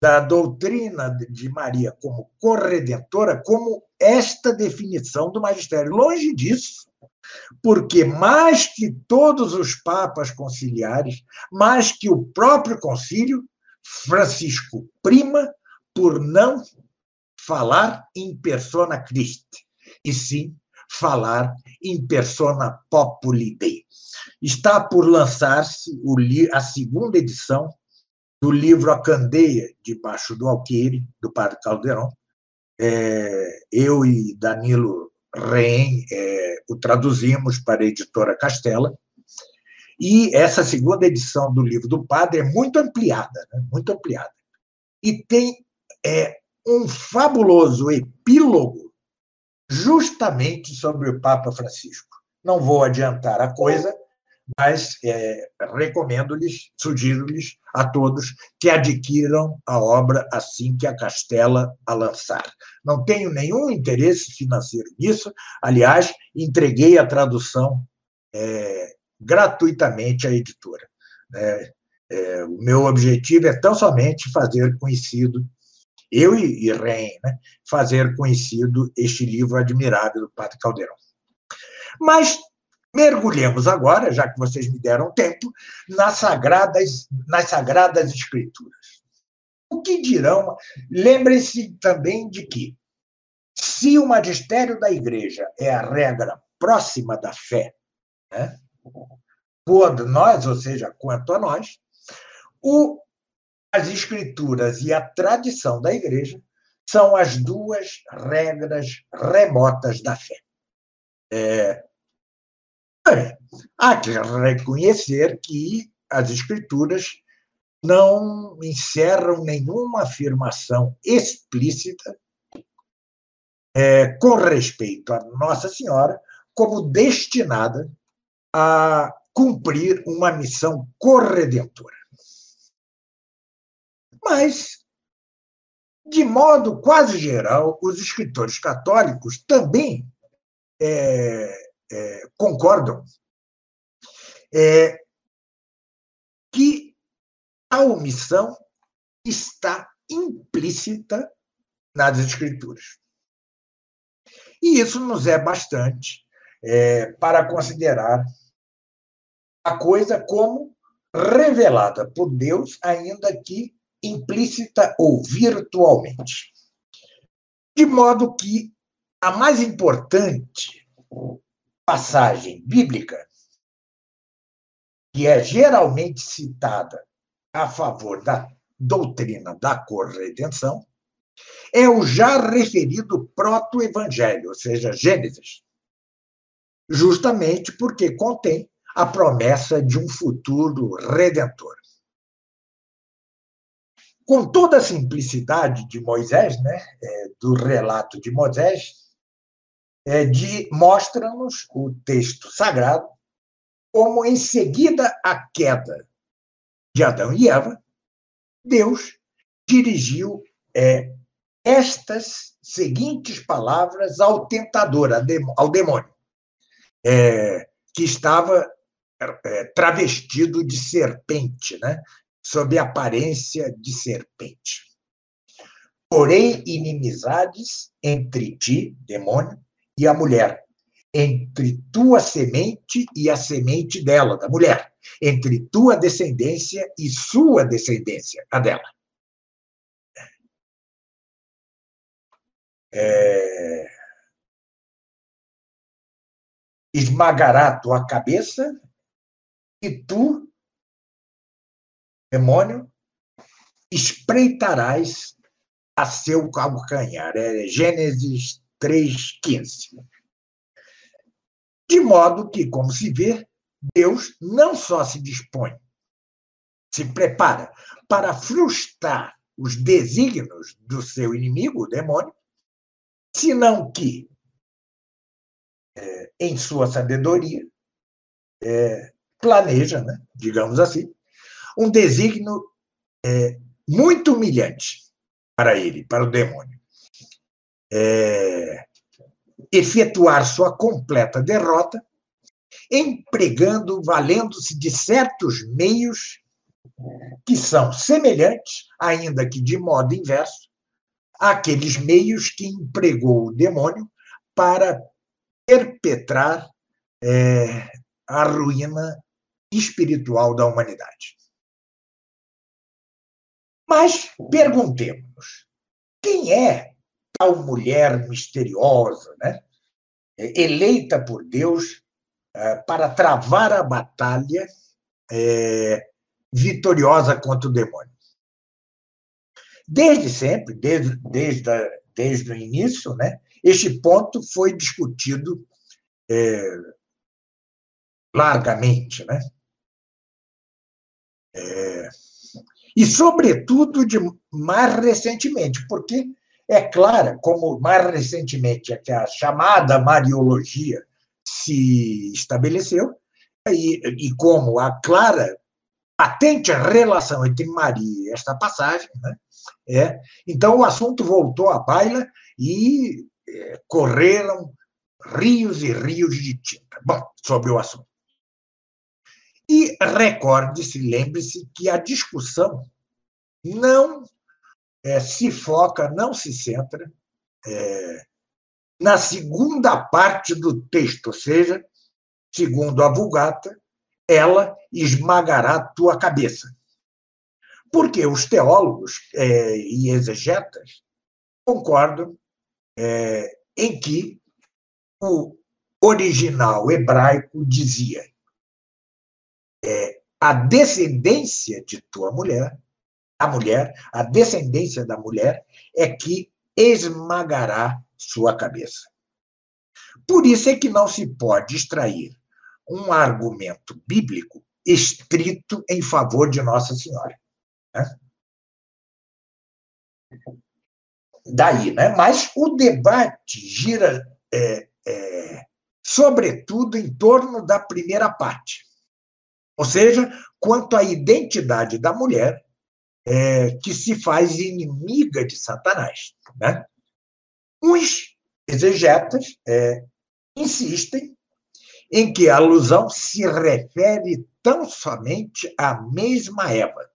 da doutrina de Maria como corredentora como esta definição do magistério. Longe disso, porque mais que todos os papas conciliares, mais que o próprio concílio, Francisco prima por não falar em persona Christi, e sim falar em persona populi Dei. Está por lançar-se a segunda edição do livro A Candeia, debaixo do alqueire, do padre Calderon. É, eu e Danilo Reim é, o traduzimos para a editora Castela, e essa segunda edição do livro do padre é muito ampliada, né? muito ampliada. E tem é, um fabuloso epílogo justamente sobre o Papa Francisco. Não vou adiantar a coisa, mas é, recomendo-lhes, sugiro-lhes a todos que adquiram a obra assim que a Castela a lançar. Não tenho nenhum interesse financeiro nisso, aliás, entreguei a tradução é, gratuitamente à editora. É, é, o meu objetivo é tão somente fazer conhecido eu e, e né, fazer conhecido este livro admirável do Padre Caldeirão. Mas mergulhemos agora, já que vocês me deram tempo, nas sagradas, nas sagradas escrituras. O que dirão? Lembrem-se também de que, se o magistério da igreja é a regra próxima da fé, né, por nós, ou seja, quanto a nós, o as escrituras e a tradição da igreja são as duas regras remotas da fé. É, há que reconhecer que as escrituras não encerram nenhuma afirmação explícita é, com respeito a Nossa Senhora, como destinada a cumprir uma missão corredentora. Mas, de modo quase geral, os escritores católicos também é, é, concordam é, que a omissão está implícita nas Escrituras. E isso nos é bastante é, para considerar a coisa como revelada por Deus, ainda que implícita ou virtualmente. De modo que a mais importante passagem bíblica, que é geralmente citada a favor da doutrina da corredenção, é o já referido proto-evangelho, ou seja, Gênesis, justamente porque contém a promessa de um futuro redentor. Com toda a simplicidade de Moisés, né, é, do relato de Moisés, é, de mostra-nos o texto sagrado como em seguida à queda de Adão e Eva, Deus dirigiu é, estas seguintes palavras ao tentador, ao demônio, é, que estava é, travestido de serpente, né? Sob aparência de serpente. Porém, inimizades entre ti, demônio, e a mulher, entre tua semente e a semente dela, da mulher, entre tua descendência e sua descendência, a dela. É... Esmagará tua cabeça e tu, demônio, espreitarás a seu calcanhar. É Gênesis 3,15. De modo que, como se vê, Deus não só se dispõe, se prepara para frustrar os desígnios do seu inimigo, o demônio, senão que, é, em sua sabedoria, é, planeja, né, digamos assim, um desígnio é, muito humilhante para ele, para o demônio. É, efetuar sua completa derrota, empregando, valendo-se de certos meios que são semelhantes, ainda que de modo inverso, àqueles meios que empregou o demônio para perpetrar é, a ruína espiritual da humanidade. Mas perguntemos: quem é tal mulher misteriosa, né? eleita por Deus é, para travar a batalha é, vitoriosa contra o demônio? Desde sempre, desde, desde, a, desde o início, né, este ponto foi discutido é, largamente. Né? É, e, sobretudo, de mais recentemente, porque é clara, como mais recentemente é que a chamada Mariologia se estabeleceu, e, e como a clara, patente relação entre Maria e esta passagem, né? é, então o assunto voltou à baila e é, correram rios e rios de tinta. Bom, sobre o assunto. E recorde-se, lembre-se que a discussão não é, se foca, não se centra é, na segunda parte do texto, ou seja, segundo a Vulgata, ela esmagará tua cabeça. Porque os teólogos é, e exegetas concordam é, em que o original hebraico dizia é, a descendência de tua mulher, a mulher, a descendência da mulher, é que esmagará sua cabeça. Por isso é que não se pode extrair um argumento bíblico estrito em favor de Nossa Senhora. Né? daí, né? Mas o debate gira, é, é, sobretudo, em torno da primeira parte, ou seja, quanto à identidade da mulher é, que se faz inimiga de Satanás. Né? Os exegetas é, insistem em que a alusão se refere tão somente à mesma Eva,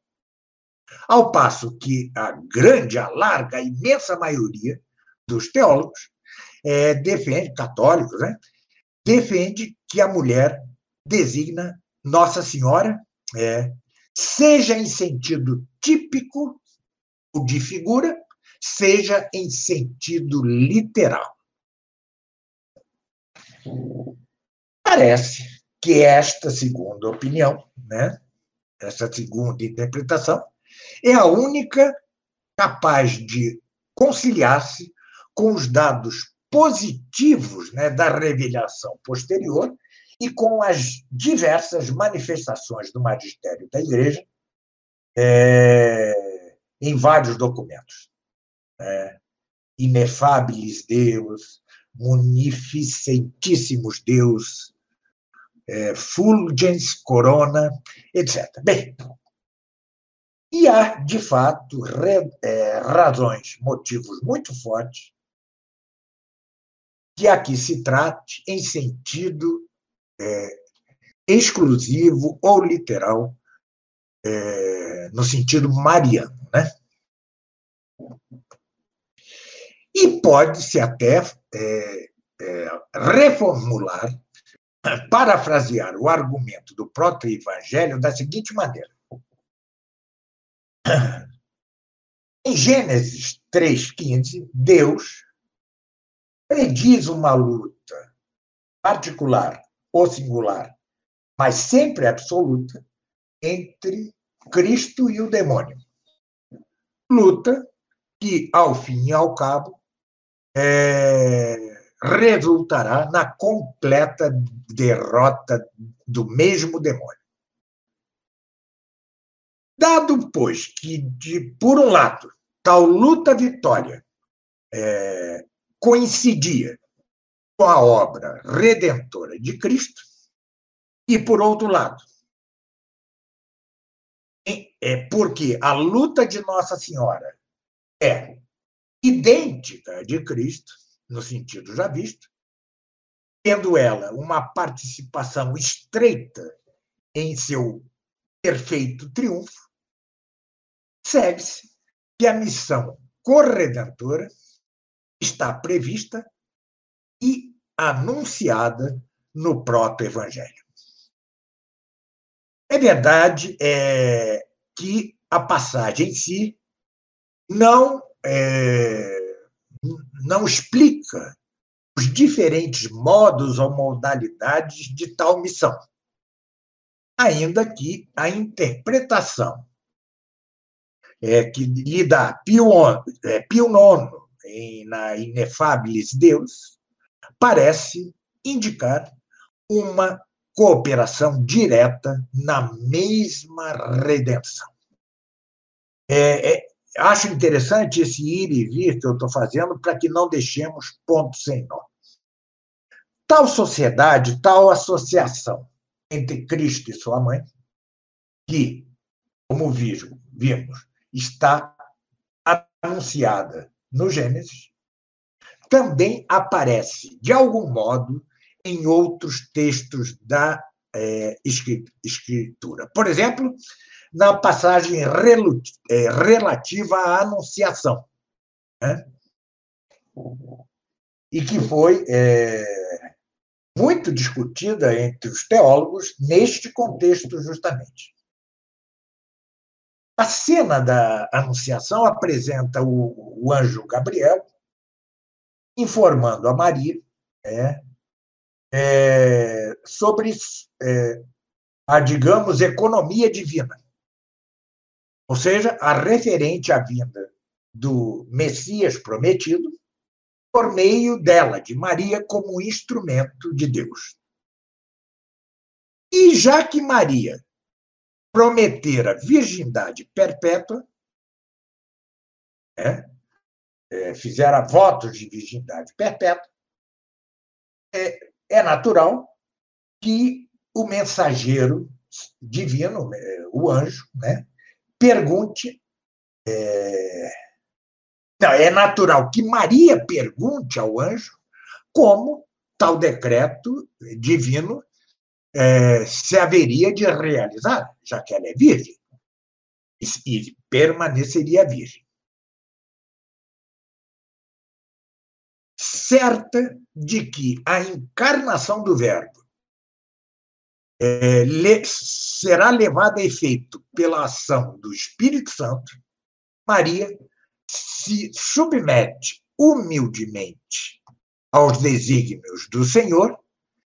ao passo que a grande, a larga, a imensa maioria dos teólogos é, defende, católicos, né, defende que a mulher designa Nossa Senhora, é, seja em sentido típico ou de figura, seja em sentido literal. Parece que esta segunda opinião, né, essa segunda interpretação, é a única capaz de conciliar-se com os dados positivos né, da revelação posterior e com as diversas manifestações do magistério da Igreja é, em vários documentos. É, inefáveis Deus, munificentíssimos Deus, é, fulgens corona, etc. Bem, e há, de fato, re, é, razões, motivos muito fortes que aqui se trate em sentido é, exclusivo ou literal, é, no sentido mariano. Né? E pode-se até é, é, reformular, parafrasear o argumento do proto-evangelho da seguinte maneira. Em Gênesis 3,15, Deus prediz uma luta particular ou singular, mas sempre absoluta, entre Cristo e o demônio. Luta que, ao fim e ao cabo, é, resultará na completa derrota do mesmo demônio. Dado, pois, que, de, por um lado, tal luta-vitória é, coincidia com a obra redentora de Cristo, e, por outro lado, é porque a luta de Nossa Senhora é idêntica à de Cristo, no sentido já visto, tendo ela uma participação estreita em seu perfeito triunfo, segue-se que a missão corredentora está prevista anunciada no próprio Evangelho. É verdade é, que a passagem em si não, é, não explica os diferentes modos ou modalidades de tal missão, ainda que a interpretação é, que lhe dá Pio, é, Pio IX em, na Inefabilis Deus, parece indicar uma cooperação direta na mesma redenção. É, é, acho interessante esse ir e vir que eu estou fazendo para que não deixemos pontos sem nó. Tal sociedade, tal associação entre Cristo e sua mãe, que, como vimos, está anunciada no Gênesis, também aparece, de algum modo, em outros textos da é, Escritura. Por exemplo, na passagem é, relativa à Anunciação, né? e que foi é, muito discutida entre os teólogos neste contexto, justamente. A cena da Anunciação apresenta o, o anjo Gabriel informando a Maria é, é, sobre é, a, digamos, economia divina. Ou seja, a referente à vinda do Messias prometido por meio dela, de Maria, como instrumento de Deus. E já que Maria prometer a virgindade perpétua, é, fizera votos de virgindade perpétua, é, é natural que o mensageiro divino, é, o anjo, né, pergunte. É... Não, é natural que Maria pergunte ao anjo como tal decreto divino é, se haveria de realizar, já que ela é virgem, e, e permaneceria virgem. Certa de que a encarnação do Verbo é, le, será levada a efeito pela ação do Espírito Santo, Maria se submete humildemente aos desígnios do Senhor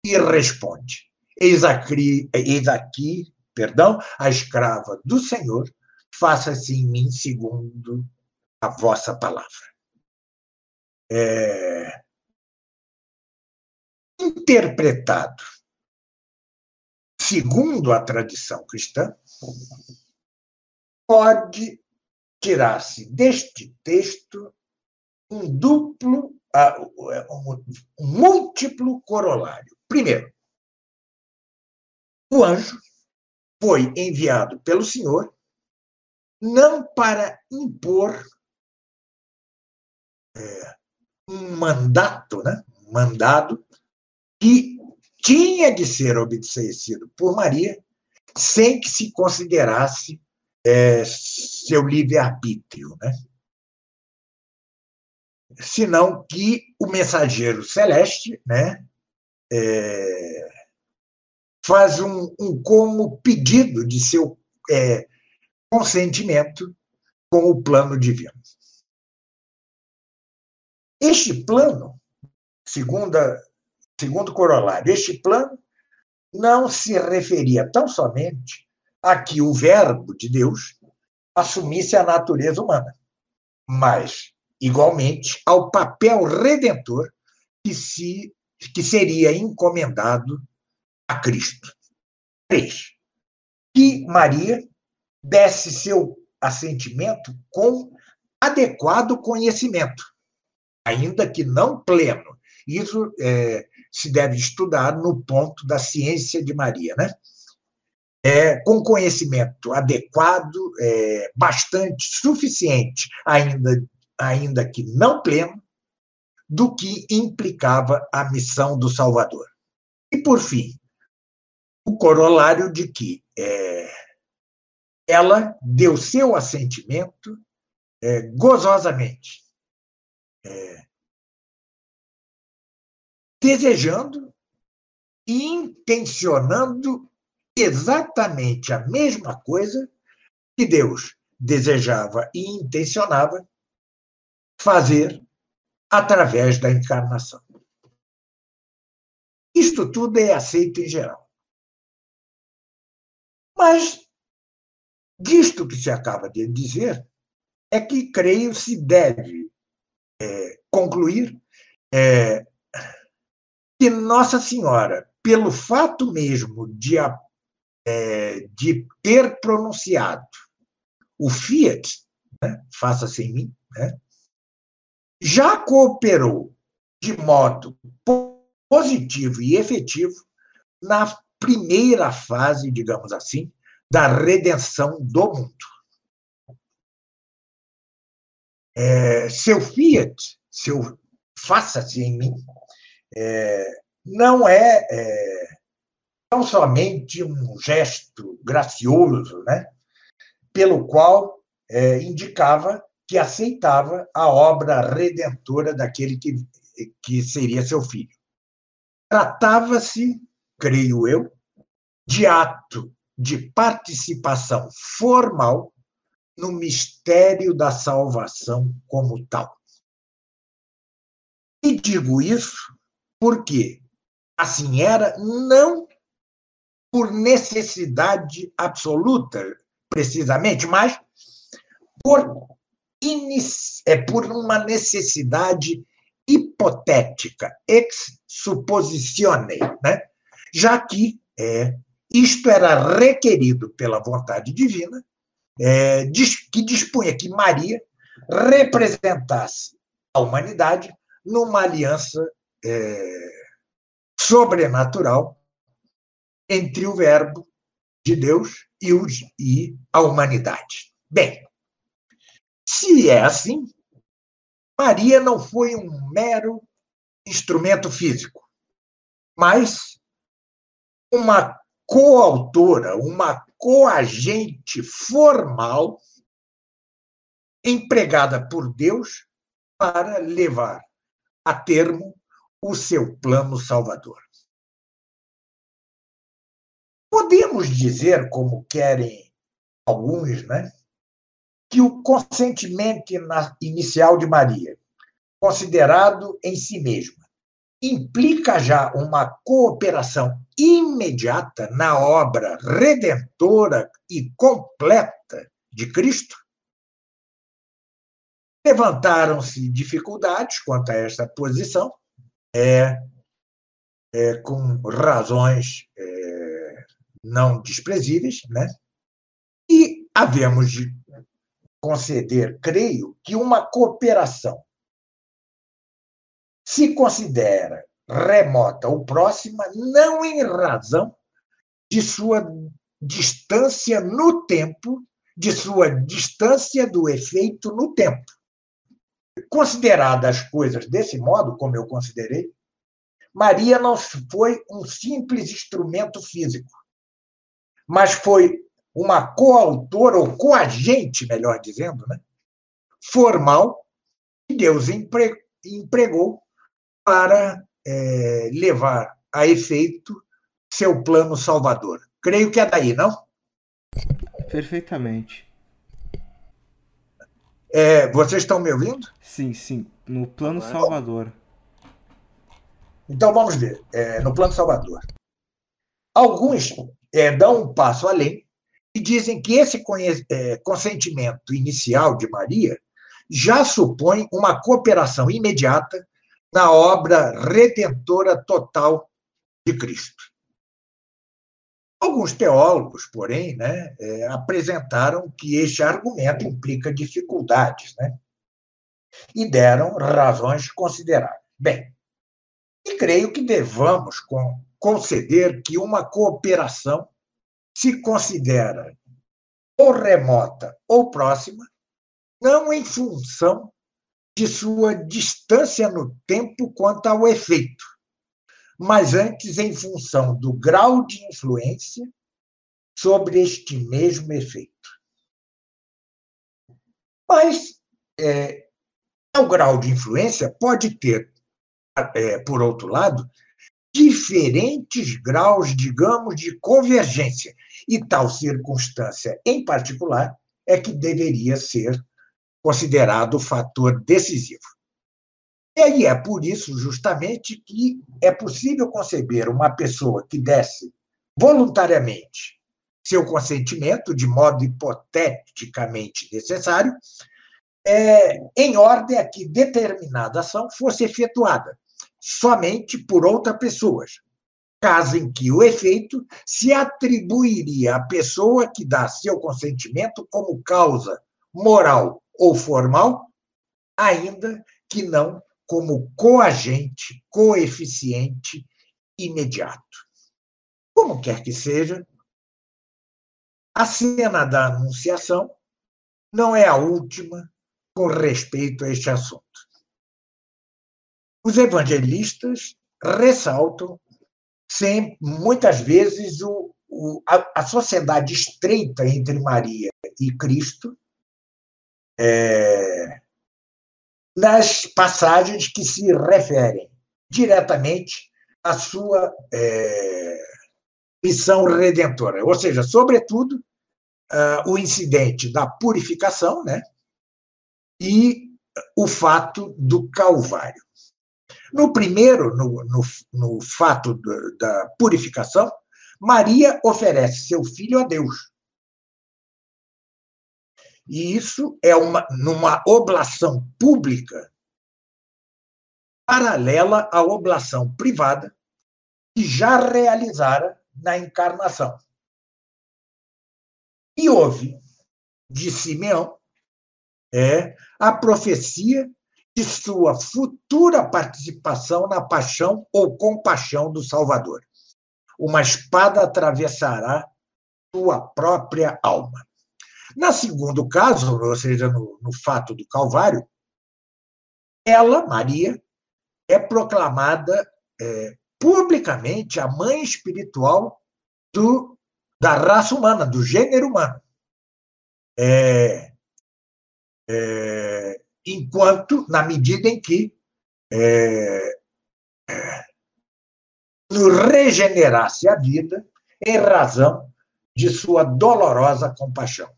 e responde: Eis aqui, eis aqui perdão, a escrava do Senhor, faça-se em mim segundo a vossa palavra. É... Interpretado segundo a tradição cristã, pode tirar-se deste texto um duplo, um múltiplo corolário. Primeiro, o anjo foi enviado pelo Senhor não para impor é, um mandato, né? um mandado que tinha de ser obedecido por Maria sem que se considerasse é, seu livre-arbítrio, né? senão que o mensageiro celeste né, é, faz um, um, como pedido de seu é, consentimento com o plano divino. Este plano, segundo segundo corolário, este plano não se referia tão somente a que o Verbo de Deus assumisse a natureza humana, mas, igualmente, ao papel redentor que, se, que seria encomendado a Cristo. Três, que Maria desse seu assentimento com adequado conhecimento, ainda que não pleno. Isso é, se deve estudar no ponto da ciência de Maria, né? É, com conhecimento adequado, é, bastante suficiente, ainda, ainda que não pleno, do que implicava a missão do Salvador. E, por fim, o corolário de que é, ela deu seu assentimento é, gozosamente. É, desejando e intencionando exatamente a mesma coisa que Deus desejava e intencionava fazer através da encarnação. Isto tudo é aceito em geral. Mas, disto que se acaba de dizer, é que, creio, se deve é, concluir é, que Nossa Senhora, pelo fato mesmo de, é, de ter pronunciado o fiat, né, faça-se em mim, né, já cooperou de modo positivo e efetivo na primeira fase, digamos assim, da redenção do mundo. É, seu fiat, seu faça-se em mim, é, não é, é tão somente um gesto gracioso, né, pelo qual é, indicava que aceitava a obra redentora daquele que, que seria seu filho. Tratava-se, creio eu, de ato de participação formal no mistério da salvação como tal. E digo isso porque assim era, não por necessidade absoluta, precisamente, mas por, é por uma necessidade hipotética, ex suppositione, né? já que é, isto era requerido pela vontade divina, é, que dispunha que Maria representasse a humanidade numa aliança é, sobrenatural entre o Verbo de Deus e, o, e a humanidade. Bem, se é assim, Maria não foi um mero instrumento físico, mas uma coautora, uma coagente formal empregada por Deus para levar a termo o seu plano salvador. Podemos dizer, como querem alguns, né, que o consentimento inicial de Maria, considerado em si mesma, implica já uma cooperação imediata na obra redentora e completa de Cristo? Levantaram-se dificuldades quanto a esta posição, é, é com razões é, não desprezíveis, né? e havemos de conceder, creio, que uma cooperação se considera remota ou próxima não em razão de sua distância no tempo, de sua distância do efeito no tempo. Consideradas as coisas desse modo, como eu considerei, Maria não foi um simples instrumento físico, mas foi uma coautora, ou coagente, melhor dizendo, né? formal, que Deus empregou para é, levar a efeito seu plano salvador. Creio que é daí, não? Perfeitamente. É, vocês estão me ouvindo? Sim, sim. No plano salvador. Então vamos ver. É, no plano salvador. Alguns é, dão um passo além e dizem que esse é, consentimento inicial de Maria já supõe uma cooperação imediata na obra redentora total de Cristo. Alguns teólogos, porém, né, é, apresentaram que este argumento implica dificuldades, né, e deram razões consideráveis. Bem, e creio que devamos conceder que uma cooperação se considera ou remota ou próxima, não em função de sua distância no tempo quanto ao efeito, mas antes em função do grau de influência sobre este mesmo efeito. Mas é, o grau de influência pode ter, é, por outro lado, diferentes graus, digamos, de convergência. E tal circunstância, em particular, é que deveria ser considerado o fator decisivo. E aí é por isso, justamente, que é possível conceber uma pessoa que desse voluntariamente seu consentimento, de modo hipoteticamente necessário, é, em ordem a que determinada ação fosse efetuada somente por outra pessoa, caso em que o efeito se atribuiria à pessoa que dá seu consentimento como causa moral ou formal, ainda que não como coagente, coeficiente imediato. Como quer que seja, a cena da Anunciação não é a última com respeito a este assunto. Os evangelistas ressaltam sempre, muitas vezes o, o, a, a sociedade estreita entre Maria e Cristo é, nas passagens que se referem diretamente à sua é, missão redentora, ou seja, sobretudo uh, o incidente da purificação, né, e o fato do Calvário. No primeiro, no, no, no fato do, da purificação, Maria oferece seu filho a Deus. E isso é uma, numa oblação pública paralela à oblação privada que já realizara na encarnação. E houve, de Simeão, é, a profecia de sua futura participação na paixão ou compaixão do Salvador. Uma espada atravessará sua própria alma. Na segundo caso, ou seja, no, no fato do Calvário, ela, Maria, é proclamada é, publicamente a mãe espiritual do, da raça humana, do gênero humano. É, é, enquanto, na medida em que é, é, nos regenerasse a vida em razão de sua dolorosa compaixão.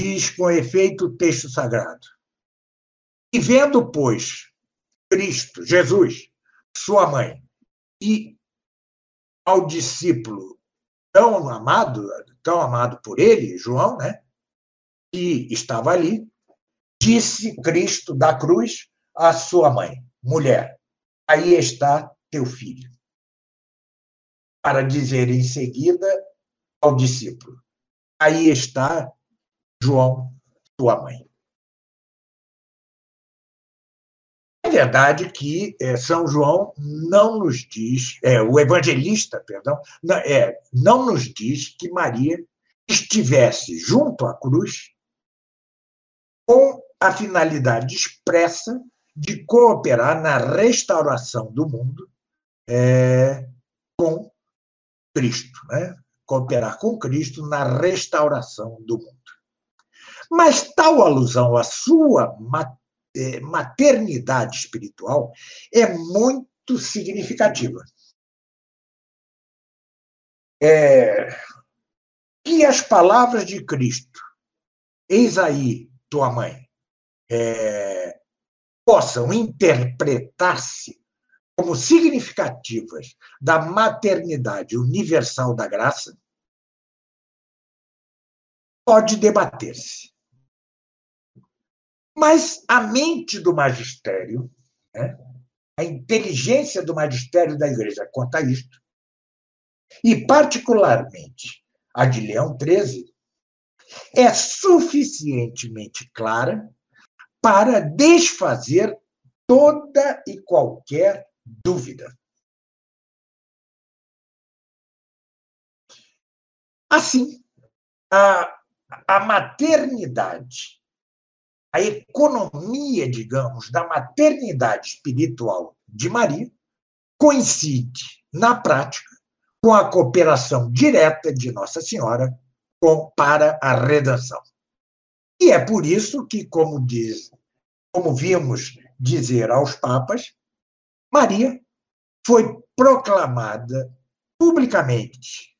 Diz com efeito o texto sagrado. E vendo, pois, Cristo, Jesus, sua mãe, e ao discípulo tão amado, tão amado por ele, João, né, que estava ali, disse Cristo da cruz à sua mãe: mulher, aí está teu filho. Para dizer em seguida ao discípulo: aí está João, tua mãe. É verdade que é, São João não nos diz, é, o evangelista, perdão, não, é, não nos diz que Maria estivesse junto à cruz com a finalidade expressa de cooperar na restauração do mundo é, com Cristo, né? cooperar com Cristo na restauração do mundo. Mas tal alusão à sua é, maternidade espiritual é muito significativa. É, que as palavras de Cristo, eis aí tua mãe, é, possam interpretar-se como significativas da maternidade universal da graça, pode debater-se. Mas a mente do magistério, né, a inteligência do magistério da igreja quanto a isto, e particularmente a de Leão XIII, é suficientemente clara para desfazer toda e qualquer dúvida. Assim, a, a maternidade a economia, digamos, da maternidade espiritual de Maria coincide, na prática, com a cooperação direta de Nossa Senhora com, para a redenção. E é por isso que, como diz, como vimos dizer aos papas, Maria foi proclamada publicamente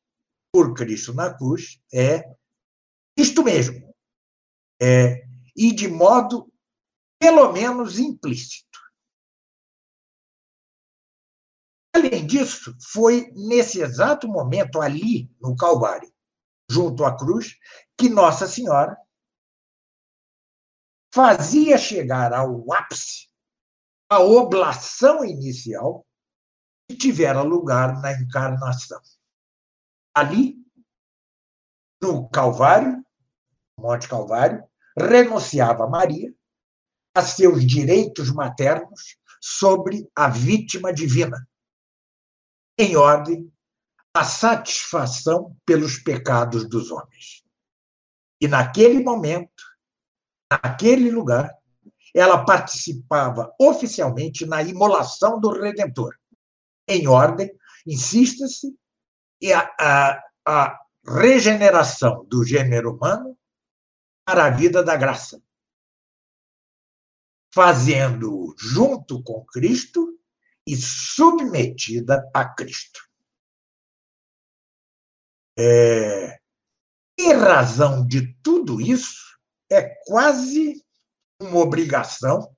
por Cristo na cruz, é isto mesmo, é e de modo, pelo menos, implícito. Além disso, foi nesse exato momento, ali no Calvário, junto à cruz, que Nossa Senhora fazia chegar ao ápice a oblação inicial que tivera lugar na encarnação. Ali, no Calvário, Monte Calvário, renunciava Maria a seus direitos maternos sobre a vítima divina, em ordem à satisfação pelos pecados dos homens. E naquele momento, naquele lugar, ela participava oficialmente na imolação do Redentor, em ordem, insista-se, e a, a, a regeneração do gênero humano a vida da graça, fazendo junto com Cristo e submetida a Cristo. É, em razão de tudo isso, é quase uma obrigação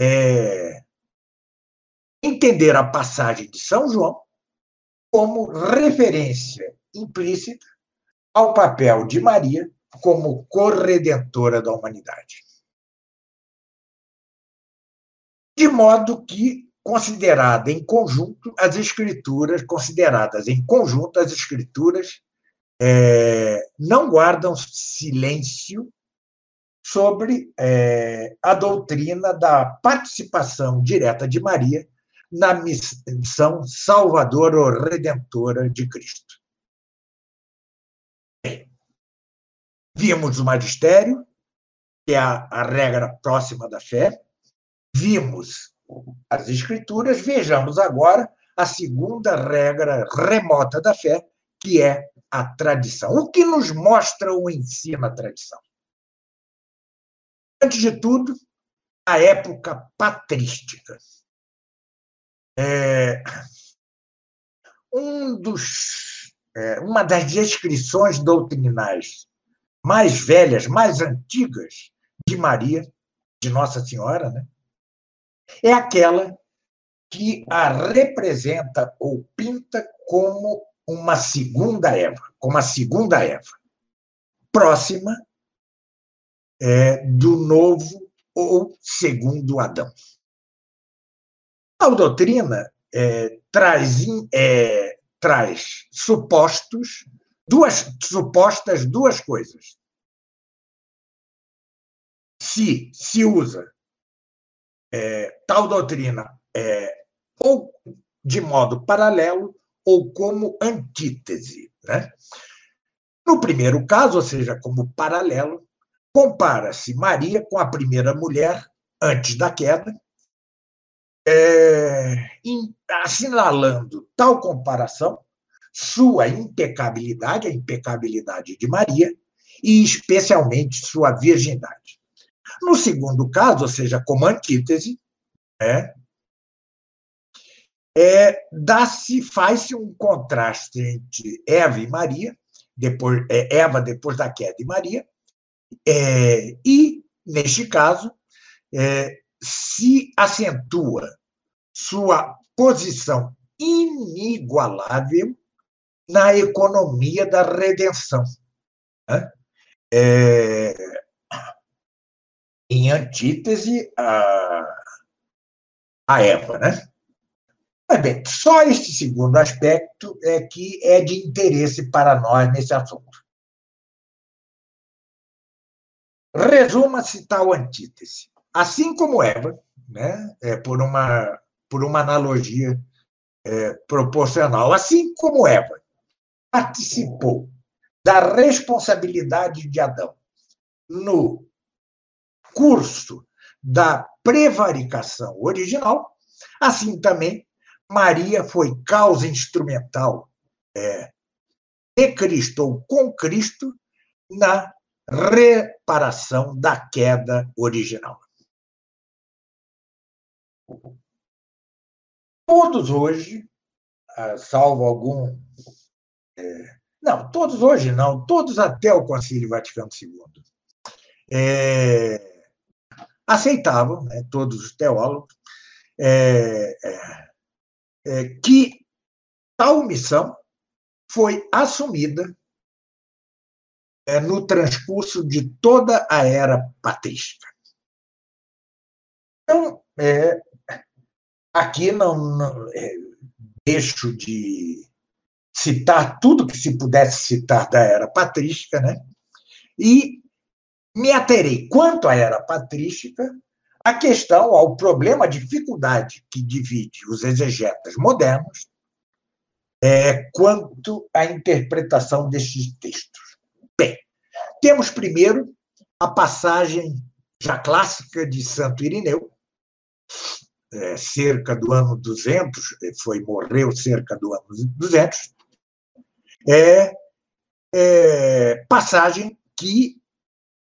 é, entender a passagem de São João como referência implícita ao papel de Maria como corredentora da humanidade. De modo que, considerada em conjunto, as escrituras, consideradas em conjunto, as escrituras é, não guardam silêncio sobre é, a doutrina da participação direta de Maria na missão salvadora ou redentora de Cristo. Vimos o magistério, que é a, a regra próxima da fé, vimos as escrituras, vejamos agora a segunda regra remota da fé, que é a tradição. O que nos mostra ou ensina a tradição? Antes de tudo, a época patrística. É, um dos, é, uma das descrições doutrinais mais velhas, mais antigas de Maria, de Nossa Senhora, né, é aquela que a representa ou pinta como uma segunda Eva, como a segunda Eva, próxima é, do novo ou segundo Adão. A doutrina é, traz, é, traz supostos, duas supostas duas coisas. Se se usa é, tal doutrina é, ou de modo paralelo ou como antítese. Né? No primeiro caso, ou seja, como paralelo, compara-se Maria com a primeira mulher antes da queda, é, assinalando tal comparação sua impecabilidade, a impecabilidade de Maria, e especialmente sua virgindade. No segundo caso, ou seja, como antítese, é, é, dá-se, faz-se um contraste entre Eva e Maria, depois, é, Eva depois da queda de Maria, é, e, neste caso, é, se acentua sua posição inigualável na economia da redenção. Né? É, em antítese a, a Eva, né? Mas bem, só este segundo aspecto é que é de interesse para nós nesse assunto. Resuma-se tal antítese. Assim como Eva, né, é, por, uma, por uma analogia é, proporcional, assim como Eva participou da responsabilidade de Adão no curso da prevaricação original, assim também Maria foi causa instrumental é, de Cristo ou com Cristo na reparação da queda original. Todos hoje, ah, salvo algum. É, não, todos hoje não, todos até o Concílio Vaticano II. É, aceitavam, né, todos os teólogos, é, é é, que tal missão foi assumida é, no transcurso de toda a era patrística. Então, aqui não, não deixo de citar tudo que se pudesse citar da era patrística, né? E me aterei quanto à era patrística a questão, ao problema, a dificuldade que divide os exegetas modernos é, quanto à interpretação destes textos. Bem, temos primeiro a passagem já clássica de Santo Irineu, é, cerca do ano 200, foi morreu cerca do ano 200, é, é passagem que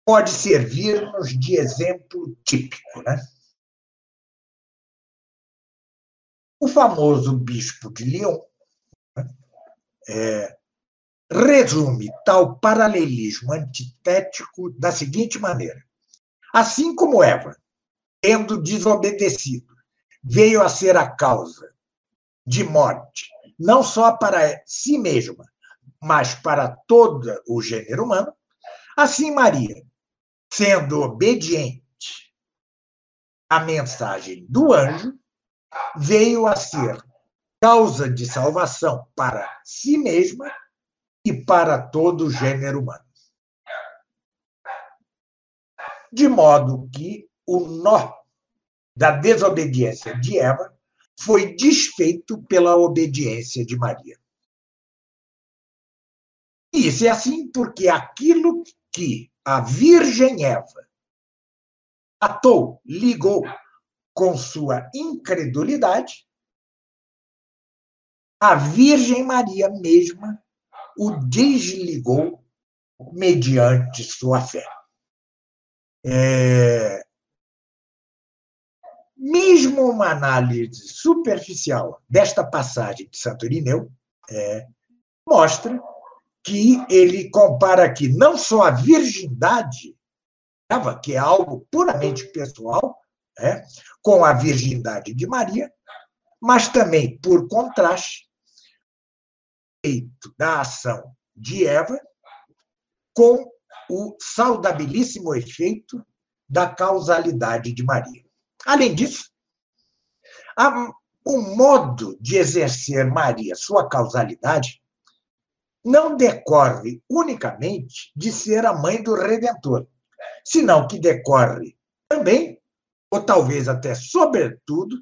pode servir-nos de exemplo típico. Né? O famoso bispo de Lyon né, é, resume tal paralelismo antitético da seguinte maneira: assim como Eva, tendo desobedecido, veio a ser a causa de morte, não só para si mesma, mas para todo o gênero humano, assim Maria, sendo obediente à mensagem do anjo, veio a ser causa de salvação para si mesma e para todo o gênero humano. de modo que o nó da desobediência de Eva foi desfeito pela obediência de Maria. Isso é assim porque aquilo que a Virgem Eva atou, ligou com sua incredulidade, a Virgem Maria mesma o desligou mediante sua fé. É... Mesmo uma análise superficial desta passagem de Santo Irineu é, mostra que ele compara aqui não só a virgindade, que é algo puramente pessoal, é, com a virgindade de Maria, mas também, por contraste, efeito da ação de Eva com o saudabilíssimo efeito da causalidade de Maria. Além disso, o modo de exercer Maria sua causalidade não decorre unicamente de ser a mãe do Redentor, senão que decorre também, ou talvez até sobretudo,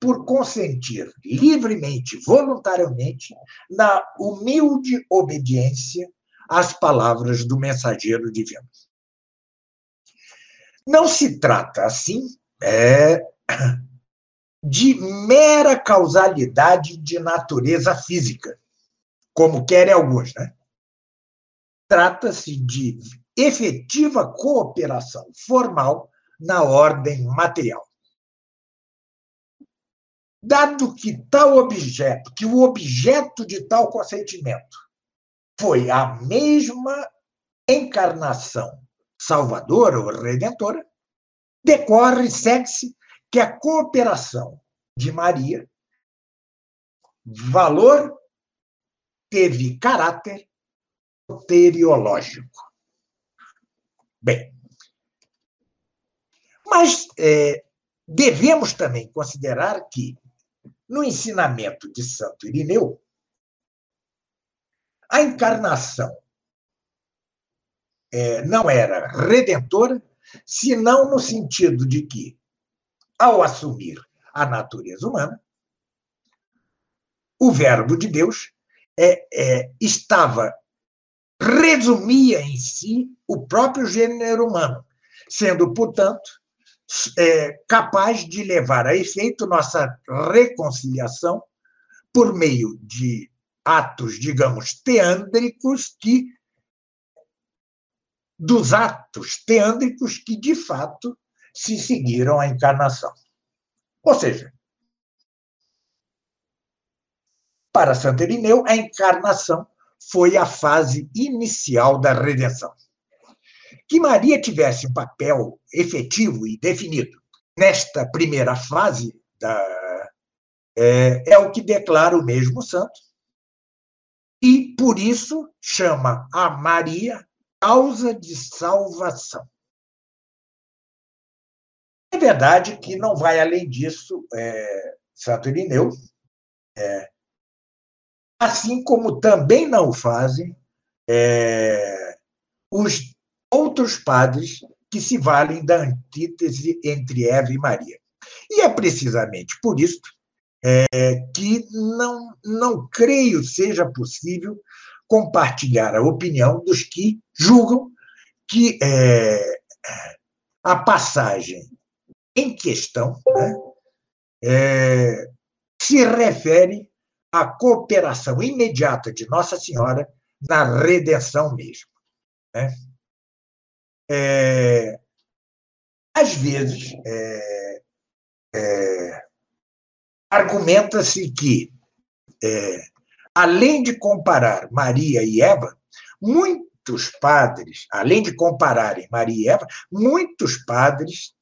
por consentir livremente, voluntariamente, na humilde obediência às palavras do mensageiro divino. Não se trata, assim, é, de mera causalidade de natureza física, como querem alguns, né? Trata-se de efetiva cooperação formal na ordem material. Dado que tal objeto, que o objeto de tal consentimento foi a mesma encarnação salvadora ou redentora, decorre, segue-se que a cooperação de Maria, valor, teve caráter soteriológico. Bem, mas é, devemos também considerar que no ensinamento de Santo Irineu, a encarnação é, não era redentora, senão no sentido de que, ao assumir a natureza humana, o Verbo de Deus é, é, estava resumia em si o próprio gênero humano, sendo, portanto, é, capaz de levar a efeito nossa reconciliação por meio de atos, digamos, teândricos que dos atos teândricos que de fato se seguiram à encarnação. Ou seja, para Santo Irineu, a encarnação foi a fase inicial da redenção. Que Maria tivesse um papel efetivo e definido nesta primeira fase da, é, é o que declara o mesmo santo, e por isso chama a Maria causa de salvação. É verdade que não vai além disso é, Santo Irineu, é, assim como também não fazem é, os outros padres que se valem da antítese entre Eva e Maria. E é precisamente por isso é, que não, não creio seja possível compartilhar a opinião dos que julgam que é, a passagem em questão né, é, se refere a cooperação imediata de Nossa Senhora na redenção mesmo. Né? É, às vezes, é, é, argumenta-se que, é, além de comparar Maria e Eva, muitos padres, além de compararem Maria e Eva, muitos padres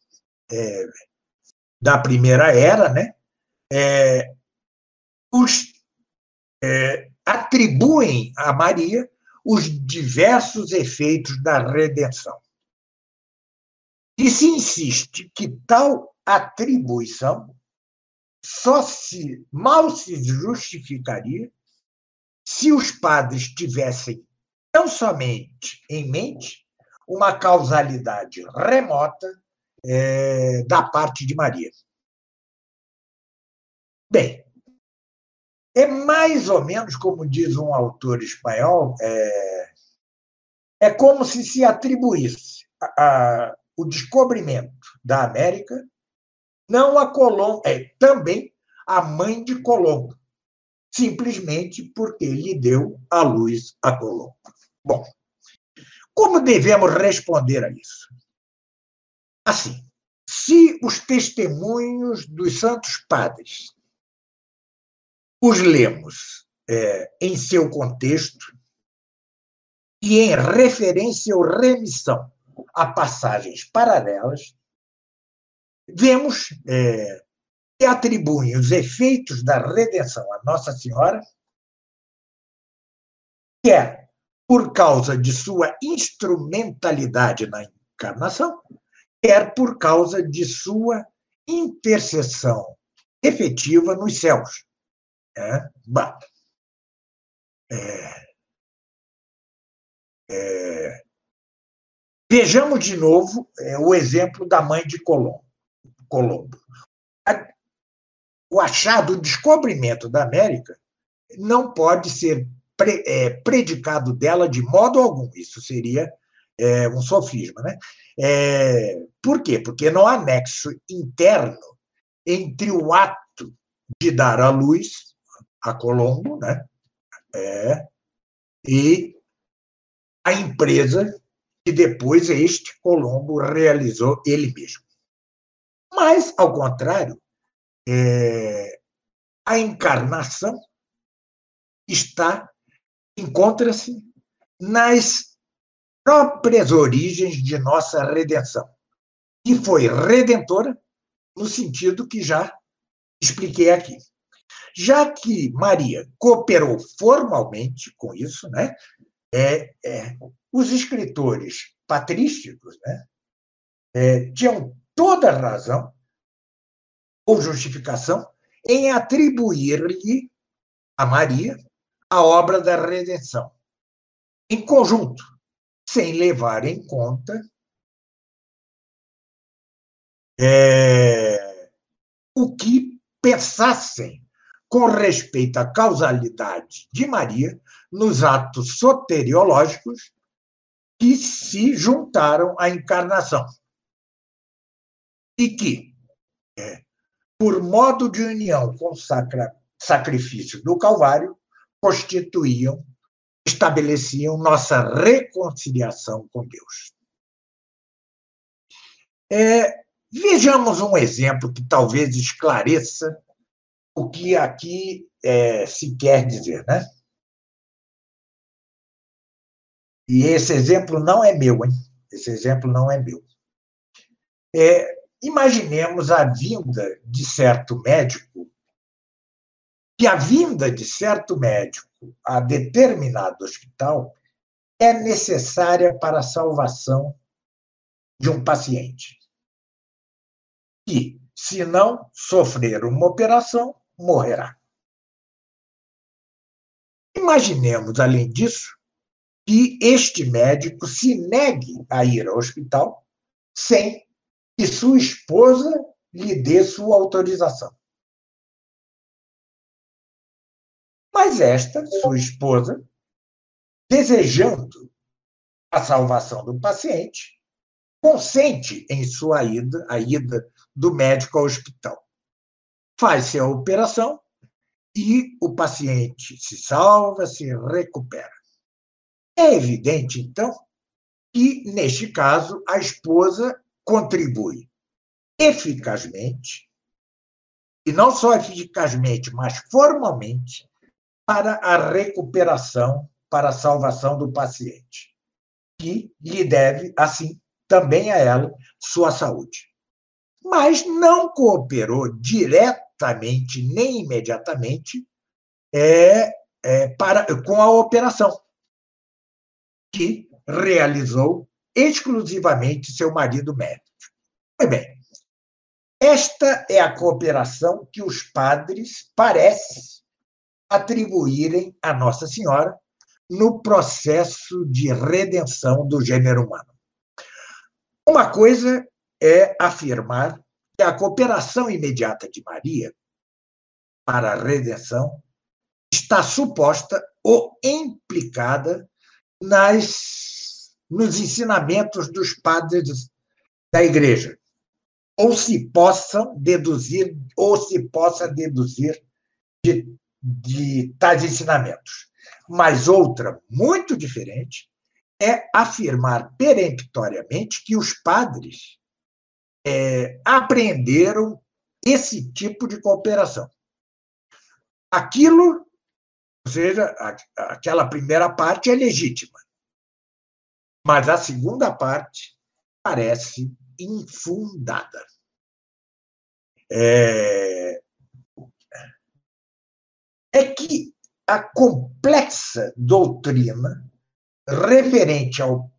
é, da primeira era, né, é, os é, atribuem a Maria os diversos efeitos da redenção. E se insiste que tal atribuição só se mal se justificaria se os padres tivessem não somente em mente uma causalidade remota é, da parte de Maria. Bem, é mais ou menos como diz um autor espanhol, é, é como se se atribuísse a, a, o descobrimento da América não a Colombo, é também a mãe de Colombo, simplesmente porque lhe deu a luz a Colombo. Bom, como devemos responder a isso? Assim, se os testemunhos dos santos padres os lemos é, em seu contexto e em referência ou remissão a passagens paralelas, vemos é, que atribuem os efeitos da redenção a Nossa Senhora, quer por causa de sua instrumentalidade na encarnação, quer por causa de sua intercessão efetiva nos céus. É, bah, é, é, vejamos de novo é, o exemplo da mãe de Colombo. Colombo. O achado, o descobrimento da América não pode ser pre, é, predicado dela de modo algum. Isso seria é, um sofisma. Né? É, por quê? Porque não há nexo interno entre o ato de dar a luz a Colombo, né? É, e a empresa que depois este Colombo realizou ele mesmo. Mas, ao contrário, é, a encarnação está encontra-se nas próprias origens de nossa redenção, que foi redentora no sentido que já expliquei aqui. Já que Maria cooperou formalmente com isso, né, é, é, os escritores patrísticos né, é, tinham toda razão ou justificação em atribuir-lhe a Maria a obra da redenção, em conjunto, sem levar em conta é, o que pensassem com respeito à causalidade de Maria nos atos soteriológicos que se juntaram à encarnação. E que, é, por modo de união com o sacrifício do Calvário, constituíam, estabeleciam nossa reconciliação com Deus. É, vejamos um exemplo que talvez esclareça o que aqui é, se quer dizer, né? E esse exemplo não é meu, hein? Esse exemplo não é meu. É, imaginemos a vinda de certo médico, que a vinda de certo médico a determinado hospital é necessária para a salvação de um paciente. E, se não sofrer uma operação, morrerá. Imaginemos, além disso, que este médico se negue a ir ao hospital sem que sua esposa lhe dê sua autorização. Mas esta, sua esposa, desejando a salvação do paciente, consente em sua ida, a ida do médico ao hospital faz-se a operação e o paciente se salva, se recupera. É evidente, então, que, neste caso, a esposa contribui eficazmente, e não só eficazmente, mas formalmente, para a recuperação, para a salvação do paciente, que lhe deve, assim, também a ela, sua saúde. Mas não cooperou direto imediatamente, nem imediatamente, é, é, para, com a operação, que realizou exclusivamente seu marido médico. Pois bem, esta é a cooperação que os padres parecem atribuírem a Nossa Senhora no processo de redenção do gênero humano. Uma coisa é afirmar que a cooperação imediata de Maria para a redenção está suposta ou implicada nas, nos ensinamentos dos padres da igreja, ou se possam deduzir, ou se possa deduzir de, de tais ensinamentos. Mas outra, muito diferente, é afirmar peremptoriamente que os padres é, apreenderam esse tipo de cooperação. Aquilo, ou seja, aquela primeira parte é legítima, mas a segunda parte parece infundada. É, é que a complexa doutrina referente ao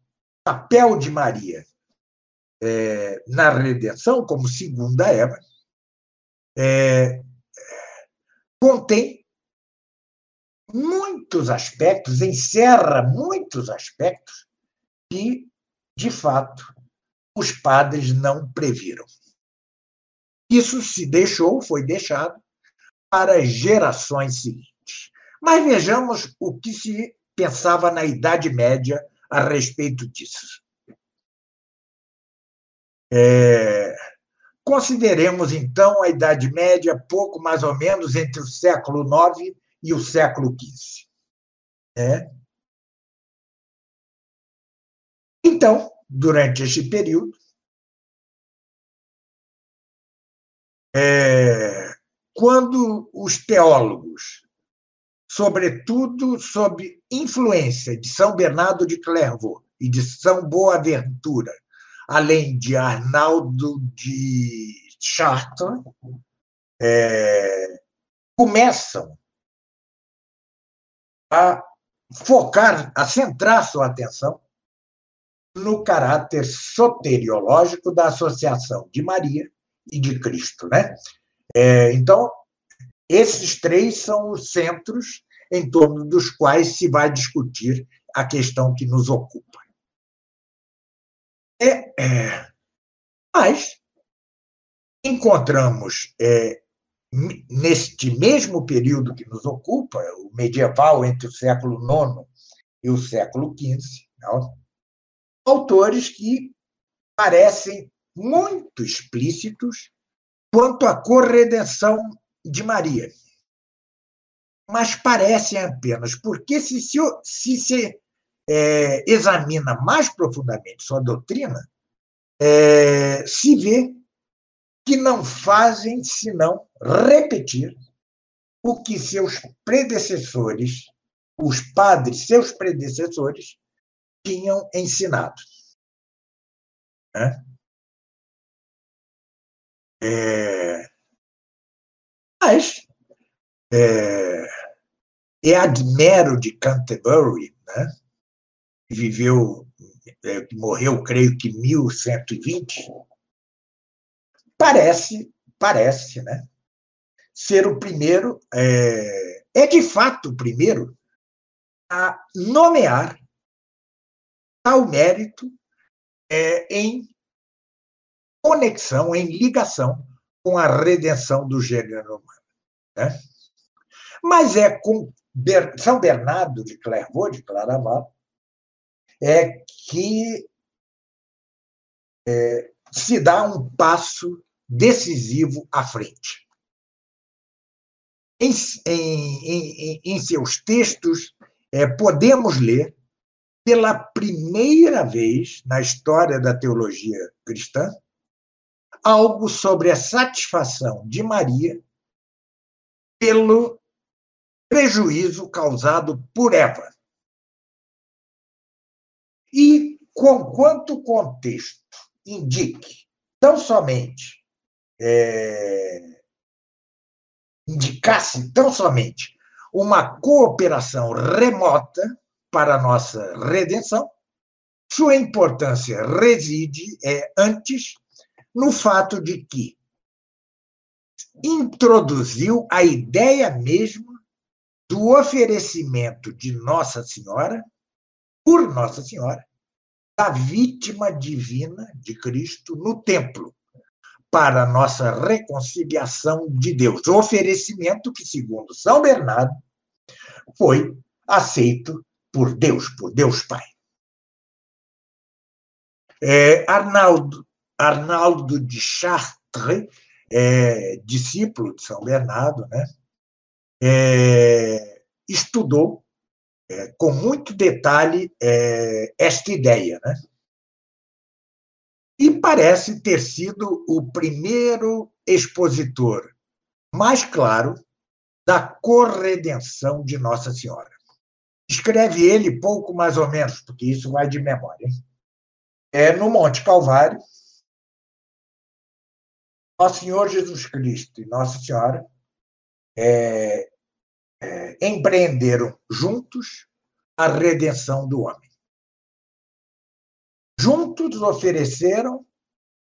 papel de Maria é, na redenção, como segunda Eva, é, contém muitos aspectos, encerra muitos aspectos que, de fato, os padres não previram. Isso se deixou, foi deixado para gerações seguintes. Mas vejamos o que se pensava na Idade Média a respeito disso. É... Consideremos, então, a Idade Média pouco mais ou menos entre o século IX e o século XV. É. Então, durante este período, é, quando os teólogos, sobretudo sob influência de São Bernardo de Clairvaux e de São Boaventura, além de Arnaldo de Chartres, é, começam a focar, a centrar sua atenção no caráter soteriológico da associação de Maria e de Cristo. Né? É, então, esses três são os centros em torno dos quais se vai discutir a questão que nos ocupa. É, é, mas encontramos é, neste mesmo período que nos ocupa, o medieval entre o século IX e o século XV, não? autores que parecem muito explícitos quanto à corredenção de Maria. Mas parecem apenas, porque se se, se, se é, examina mais profundamente sua doutrina, é, se vê que não fazem senão repetir o que seus predecessores, os padres, seus predecessores, tinham ensinado. Né? É... Mas é, Eadmero de Canterbury, né? Viveu, é, morreu, creio que 1120, parece, parece, né? ser o primeiro, é, é de fato o primeiro a nomear tal mérito é, em conexão, em ligação com a redenção do gênero humano. Né? Mas é com São Bernardo de Clairvaux, de Claraval, é que é, se dá um passo decisivo à frente. Em, em, em seus textos, é, podemos ler pela primeira vez na história da teologia cristã, algo sobre a satisfação de Maria pelo prejuízo causado por Eva. E, conquanto o contexto indique tão somente é, indicasse tão somente uma cooperação remota para a nossa redenção, sua importância reside é, antes no fato de que introduziu a ideia mesma do oferecimento de Nossa Senhora, por Nossa Senhora, da vítima divina de Cristo no templo, para nossa reconciliação de Deus. O oferecimento que, segundo São Bernardo, foi aceito por Deus, por Deus Pai. É, Arnaldo, Arnaldo de Chartres, é, discípulo de São Bernardo, né, é, estudou é, com muito detalhe é, esta ideia. Né? E parece ter sido o primeiro expositor mais claro da corredenção de Nossa Senhora. Escreve ele pouco mais ou menos, porque isso vai de memória. É no Monte Calvário, Nosso Senhor Jesus Cristo e Nossa Senhora é, é, empreenderam juntos a redenção do homem. Juntos ofereceram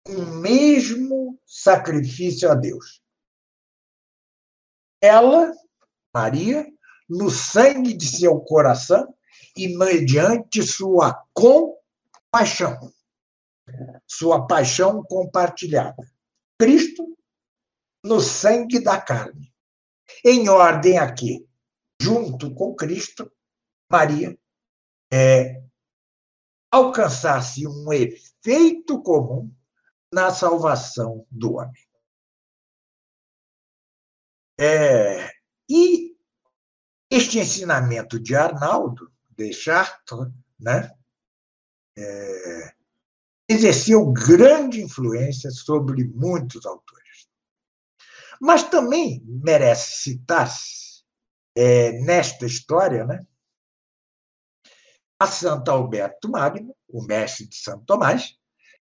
um mesmo sacrifício a Deus. Ela, Maria, no sangue de seu coração e mediante sua compaixão, sua paixão compartilhada. Cristo, no sangue da carne, em ordem aqui, junto com Cristo, Maria, é, alcançasse um efeito comum na salvação do homem. É, e este ensinamento de Arnaldo, de Chartres, né, é, exerceu grande influência sobre muitos autores. Mas também merece citar-se é, nesta história né, a Santo Alberto Magno, o mestre de Santo Tomás,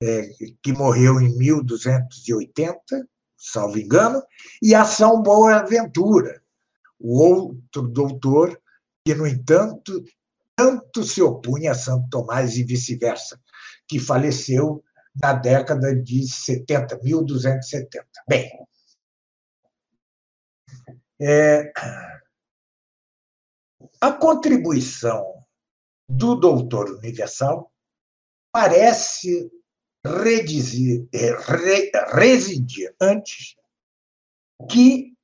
é, que morreu em 1280, salvo engano, e a São Boaventura, o outro doutor que, no entanto, tanto se opunha a Santo Tomás e vice-versa, que faleceu na década de 70, 1270. Bem, é, a contribuição do doutor universal parece redizir, é, re, residir antes que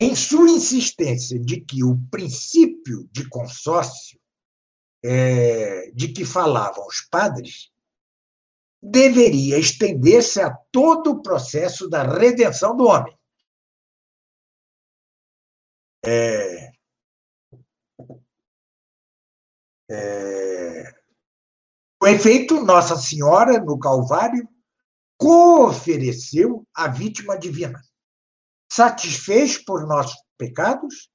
em sua insistência de que o princípio de consórcio é, de que falavam os padres deveria estender-se a todo o processo da redenção do homem. É, é, com efeito, Nossa Senhora, no Calvário, co-ofereceu a vítima divina satisfez por nossos pecados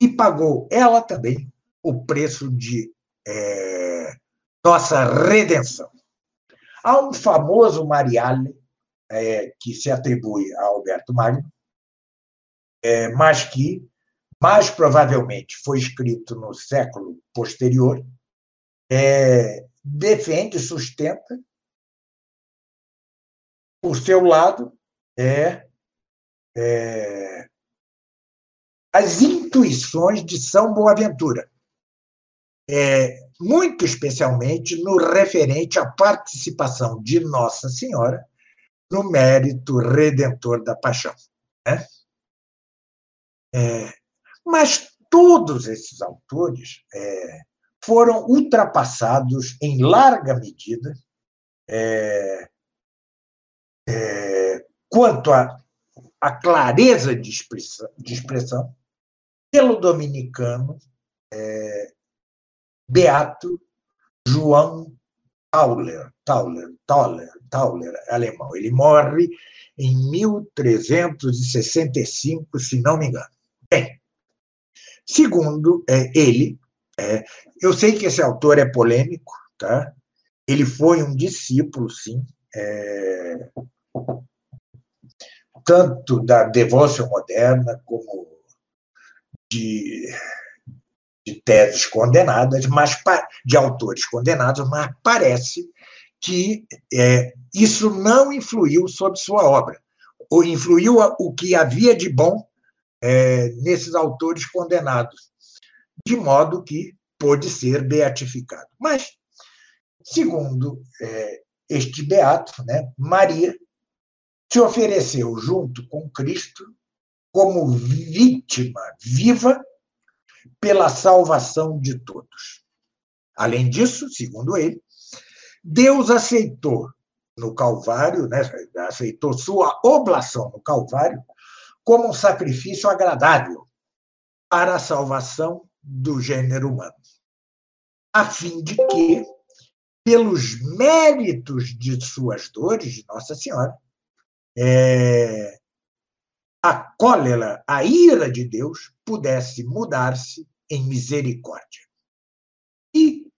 e pagou ela também o preço de é, nossa redenção. Há um famoso Mariale é, que se atribui a Alberto Magno, é, mas que mais provavelmente foi escrito no século posterior, é, defende, sustenta, por seu lado, é é, as intuições de São Boaventura, é, muito especialmente no referente à participação de Nossa Senhora no mérito redentor da paixão. Né? É, mas todos esses autores é, foram ultrapassados em larga medida é, é, quanto a clareza de expressão, de expressão pelo dominicano é, Beato João Tauler, Tauler, Tauler, Tauler, alemão. Ele morre em 1365, se não me engano. Bem, segundo é, ele, é, eu sei que esse autor é polêmico, tá? Ele foi um discípulo, sim, é, tanto da devoção moderna como de, de teses condenadas, mas de autores condenados, mas parece que é, isso não influiu sobre sua obra, ou influiu o que havia de bom é, nesses autores condenados, de modo que pôde ser beatificado. Mas segundo é, este beato, né, Maria se ofereceu junto com Cristo como vítima viva pela salvação de todos. Além disso, segundo ele, Deus aceitou no Calvário, né, aceitou sua oblação no Calvário como um sacrifício agradável para a salvação do gênero humano, a fim de que, pelos méritos de suas dores, Nossa Senhora, é, a cólera, a ira de Deus pudesse mudar-se em misericórdia. E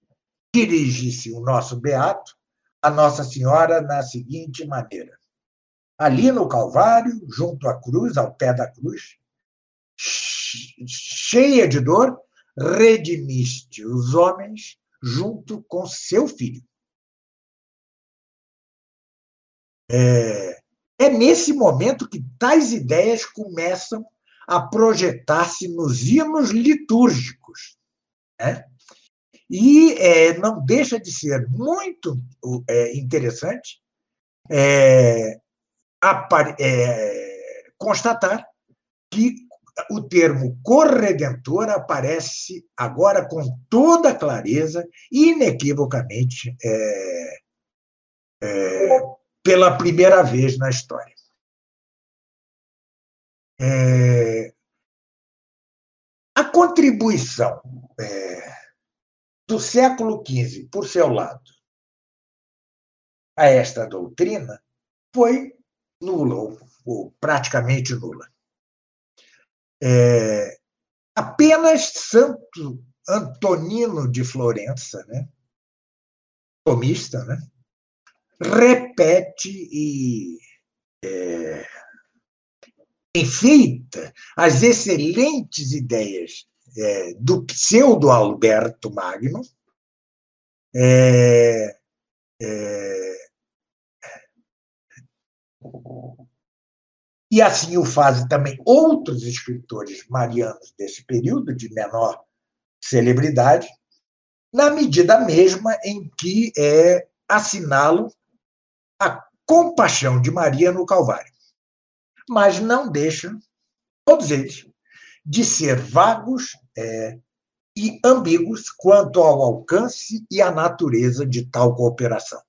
dirige-se o nosso beato a Nossa Senhora na seguinte maneira: ali no Calvário, junto à cruz, ao pé da cruz, cheia de dor, redimiste os homens junto com seu filho. É, é nesse momento que tais ideias começam a projetar-se nos hinos litúrgicos. Né? E é, não deixa de ser muito é, interessante é, é constatar que o termo corredentor aparece agora com toda clareza, inequivocamente, é, é, pela primeira vez na história. É, a contribuição é, do século XV, por seu lado, a esta doutrina foi nula, ou, ou praticamente nula. É, apenas Santo Antonino de Florença, né, tomista, né, repete e é, enfeita as excelentes ideias é, do pseudo Alberto Magno, é, é, e assim o fazem também outros escritores marianos desse período, de menor celebridade, na medida mesma em que é, assinalam a compaixão de Maria no Calvário. Mas não deixam, todos eles, de ser vagos é, e ambíguos quanto ao alcance e à natureza de tal cooperação.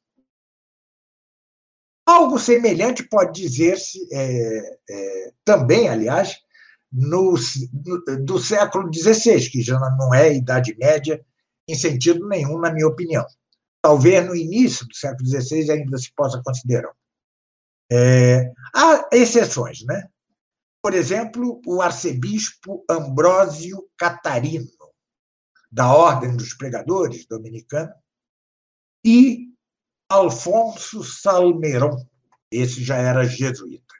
Algo semelhante pode dizer-se é, é, também, aliás, no, no, do século XVI, que já não é Idade Média em sentido nenhum, na minha opinião talvez no início do século XVI ainda se possa considerar. É, há exceções, né? Por exemplo, o arcebispo Ambrósio Catarino, da Ordem dos Pregadores dominicana, e Alfonso Salmeron, esse já era jesuíta.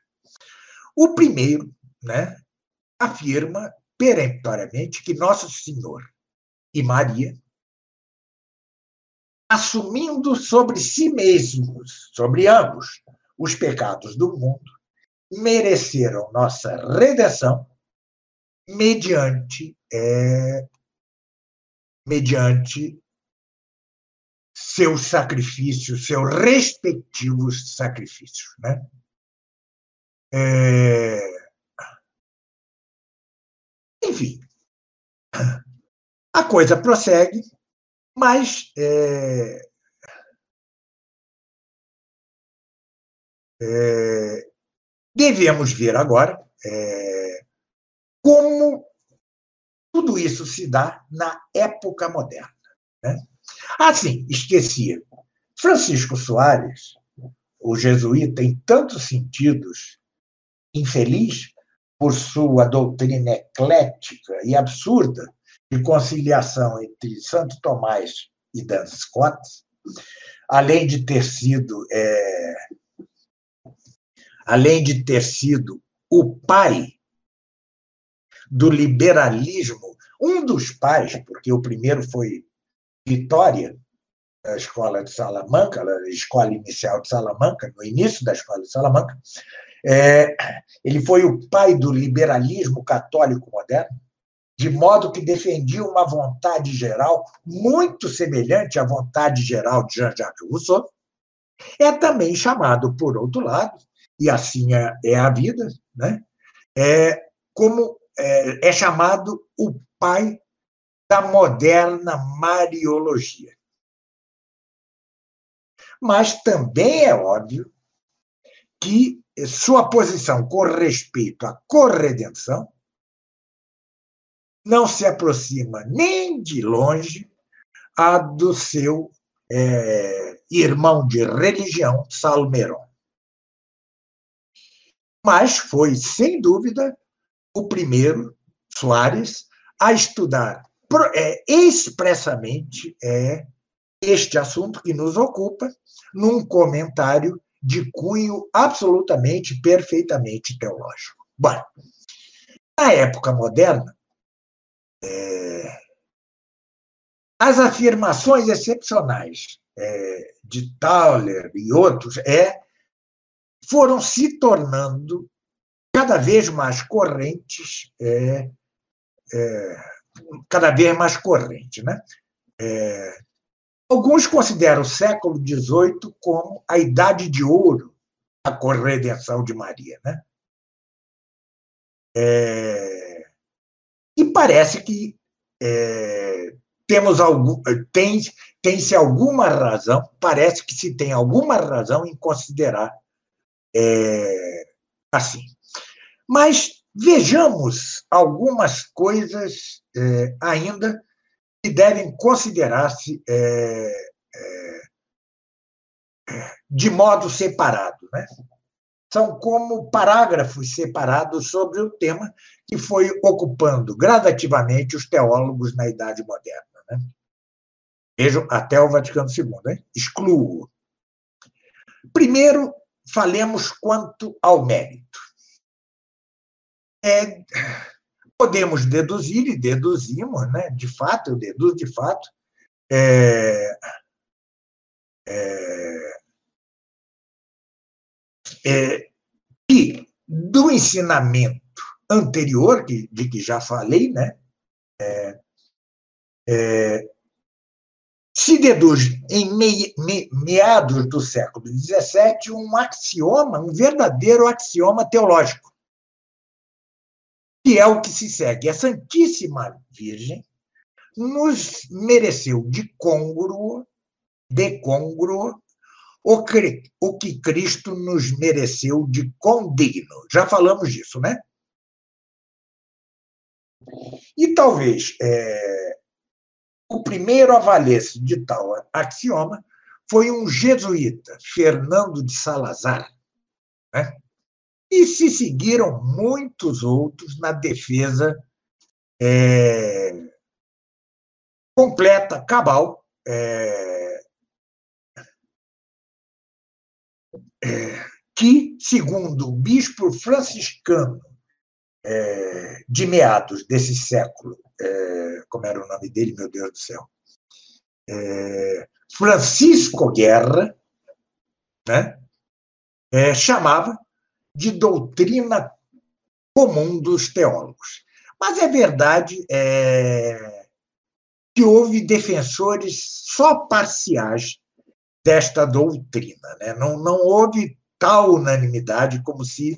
O primeiro né, afirma peremptoriamente que Nosso Senhor e Maria assumindo sobre si mesmos, sobre ambos, os pecados do mundo, mereceram nossa redenção mediante é, mediante seus sacrifícios, seus respectivos sacrifícios, né? É... Enfim, a coisa prossegue mas é, é, devemos ver agora é, como tudo isso se dá na época moderna. Né? Assim, esquecia. Francisco Soares, o jesuíta, em tantos sentidos, infeliz por sua doutrina eclética e absurda, de conciliação entre Santo Tomás e Dan Scott, além de ter sido é, além de ter sido o pai do liberalismo, um dos pais, porque o primeiro foi Vitória, a escola de Salamanca, a escola inicial de Salamanca, no início da escola de Salamanca, é, ele foi o pai do liberalismo católico moderno, de modo que defendia uma vontade geral muito semelhante à vontade geral de Jean-Jacques Rousseau, é também chamado, por outro lado, e assim é, é a vida, né? é, como é, é chamado o pai da moderna Mariologia. Mas também é óbvio que sua posição com respeito à corredenção não se aproxima nem de longe a do seu é, irmão de religião, Salmeron. Mas foi, sem dúvida, o primeiro, Soares, a estudar expressamente é, este assunto que nos ocupa, num comentário de cunho absolutamente, perfeitamente teológico. Bom, na época moderna, é, as afirmações excepcionais é, de Tauler e outros é, foram se tornando cada vez mais correntes, é, é, cada vez mais corrente. Né? É, alguns consideram o século XVIII como a idade de ouro da corredenção de Maria. Né? É, e parece que é, temos algum, tem, tem-se alguma razão, parece que se tem alguma razão em considerar é, assim. Mas vejamos algumas coisas é, ainda que devem considerar-se é, é, de modo separado. Né? São como parágrafos separados sobre o tema que foi ocupando gradativamente os teólogos na Idade Moderna. Né? Vejam até o Vaticano II, excluo. Primeiro, falemos quanto ao mérito. É, podemos deduzir, e deduzimos, né? de fato, eu deduzo de fato, é, é, é, que do ensinamento anterior, que, de que já falei, né? É, é, se deduz em me, me, meados do século XVII um axioma, um verdadeiro axioma teológico, que é o que se segue. A Santíssima Virgem nos mereceu de congruo, de congruo, o, o que Cristo nos mereceu de condigno. Já falamos disso, né? E talvez é, o primeiro a valer-se de tal axioma foi um jesuíta, Fernando de Salazar. Né? E se seguiram muitos outros na defesa é, completa, cabal, é, é, que, segundo o bispo franciscano é, de meados desse século, é, como era o nome dele, meu Deus do céu, é, Francisco Guerra, né, chamava de doutrina comum dos teólogos. Mas é verdade é, que houve defensores só parciais desta doutrina. Né? Não, não houve tal unanimidade como se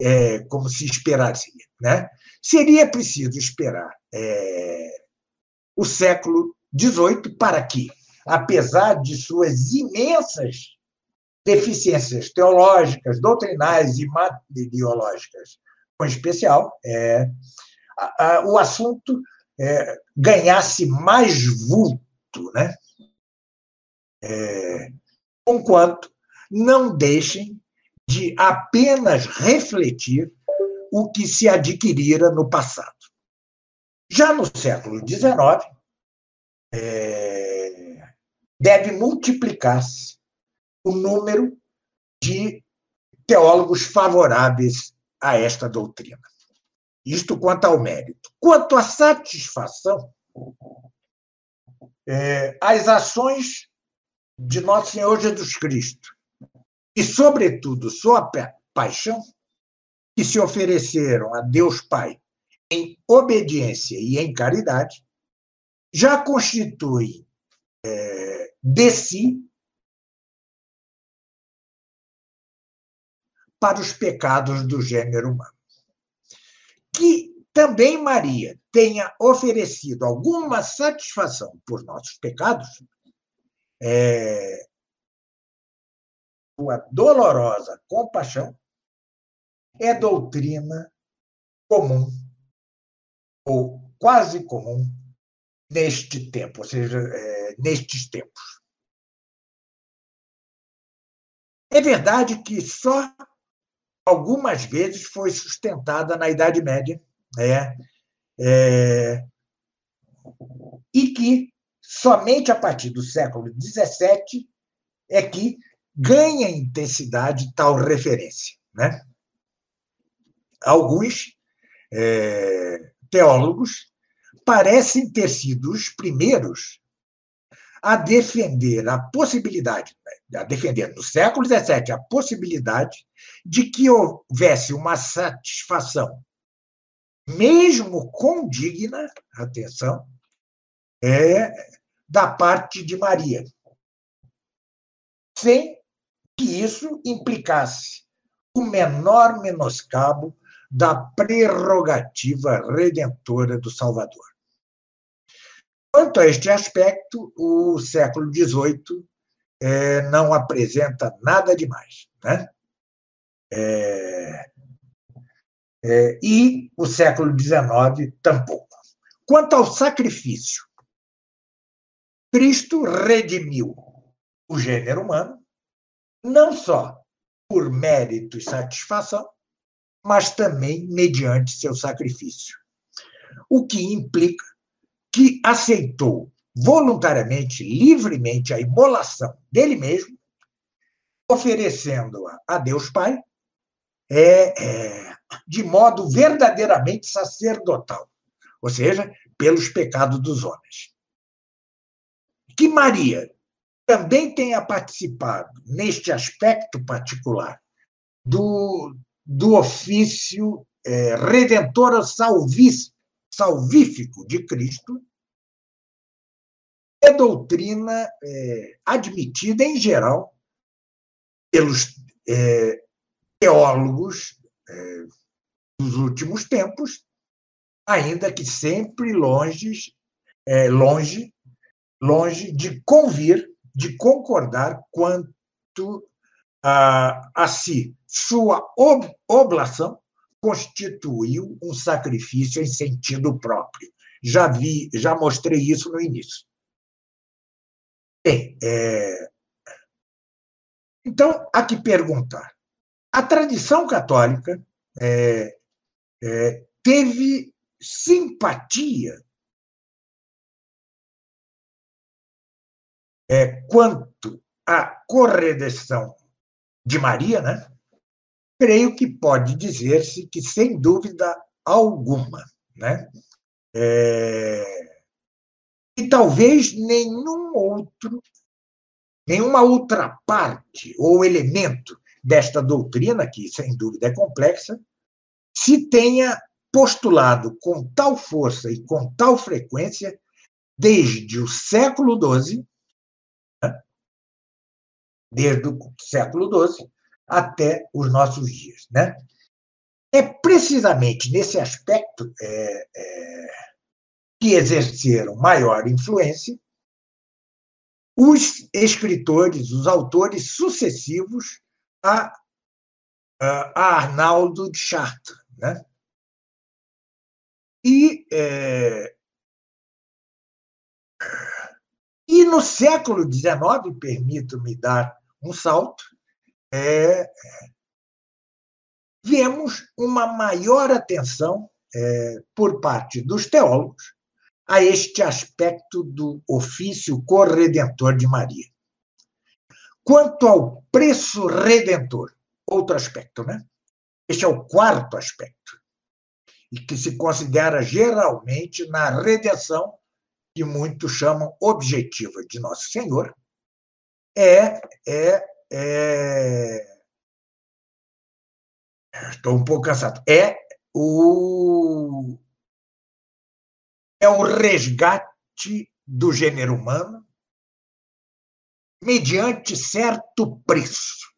é, como se esperaria. Né? Seria preciso esperar é, o século XVIII para que, apesar de suas imensas deficiências teológicas, doutrinais e materiológicas, com especial, é, a, a, o assunto é, ganhasse mais vulto, né? É, conquanto não deixem de apenas refletir o que se adquirira no passado. Já no século XIX, é, deve multiplicar-se o número de teólogos favoráveis a esta doutrina. Isto quanto ao mérito. Quanto à satisfação, é, as ações de Nosso Senhor Jesus Cristo e, sobretudo, sua paixão, que se ofereceram a Deus Pai em obediência e em caridade, já constitui é, de si para os pecados do gênero humano. Que também Maria tenha oferecido alguma satisfação por nossos pecados, é, sua dolorosa compaixão, é doutrina comum, ou quase comum, neste tempo, ou seja, é, nestes tempos. É verdade que só algumas vezes foi sustentada na Idade Média, né? É, e que somente a partir do século XVII é que ganha intensidade tal referência. Né? Alguns é, teólogos parecem ter sido os primeiros a defender a possibilidade, a defender no século XVII a possibilidade de que houvesse uma satisfação, mesmo condigna, atenção, é, da parte de Maria, sem que isso implicasse o menor menoscabo da prerrogativa redentora do Salvador. Quanto a este aspecto, o século XVIII é, não apresenta nada demais. Né? É, é, e o século XIX tampouco. Quanto ao sacrifício, Cristo redimiu o gênero humano, não só por mérito e satisfação, mas também mediante seu sacrifício. O que implica que aceitou voluntariamente, livremente, a imolação dele mesmo, oferecendo-a a Deus Pai, é, é, de modo verdadeiramente sacerdotal, ou seja, pelos pecados dos homens. Que Maria também tenha participado neste aspecto particular do, do ofício é, redentor salvífico de Cristo, é doutrina é, admitida em geral pelos é, teólogos é, dos últimos tempos, ainda que sempre longe, é, longe, longe de convir, de concordar quanto a, a si. Sua ob, oblação constituiu um sacrifício em sentido próprio. Já vi, já mostrei isso no início. Bem, é... então, há que perguntar. A tradição católica é, é, teve simpatia é, quanto à corredeção de Maria, né? Creio que pode dizer-se que, sem dúvida alguma, né? É... e talvez nenhum outro, nenhuma outra parte ou elemento desta doutrina, que sem dúvida é complexa, se tenha postulado com tal força e com tal frequência desde o século XII, né? desde o século XII, até os nossos dias. Né? É precisamente nesse aspecto é, é, que exerceram maior influência os escritores, os autores sucessivos a, a Arnaldo de Chartres. Né? E, é, e no século XIX, permito-me dar um salto, é, vemos uma maior atenção é, por parte dos teólogos a este aspecto do ofício corredentor de Maria. Quanto ao preço redentor, outro aspecto, né? Este é o quarto aspecto, e que se considera geralmente na redenção, que muitos chamam objetiva de Nosso Senhor, é, é é... Estou um pouco cansado. É o, é o resgate do gênero humano mediante certo preço.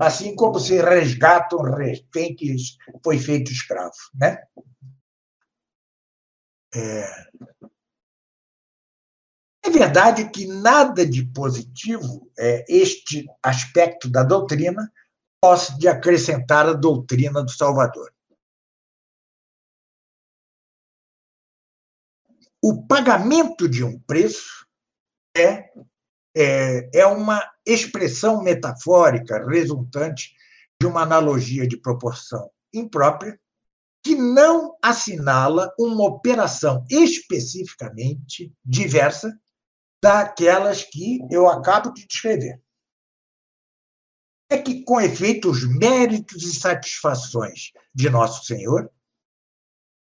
Assim como se resgata um refém que foi feito escravo. Né? É... é verdade que nada de positivo é este aspecto da doutrina possa de acrescentar a doutrina do Salvador. O pagamento de um preço é é, é uma expressão metafórica resultante de uma analogia de proporção imprópria que não assinala uma operação especificamente diversa daquelas que eu acabo de descrever. É que, com efeito, os méritos e satisfações de Nosso Senhor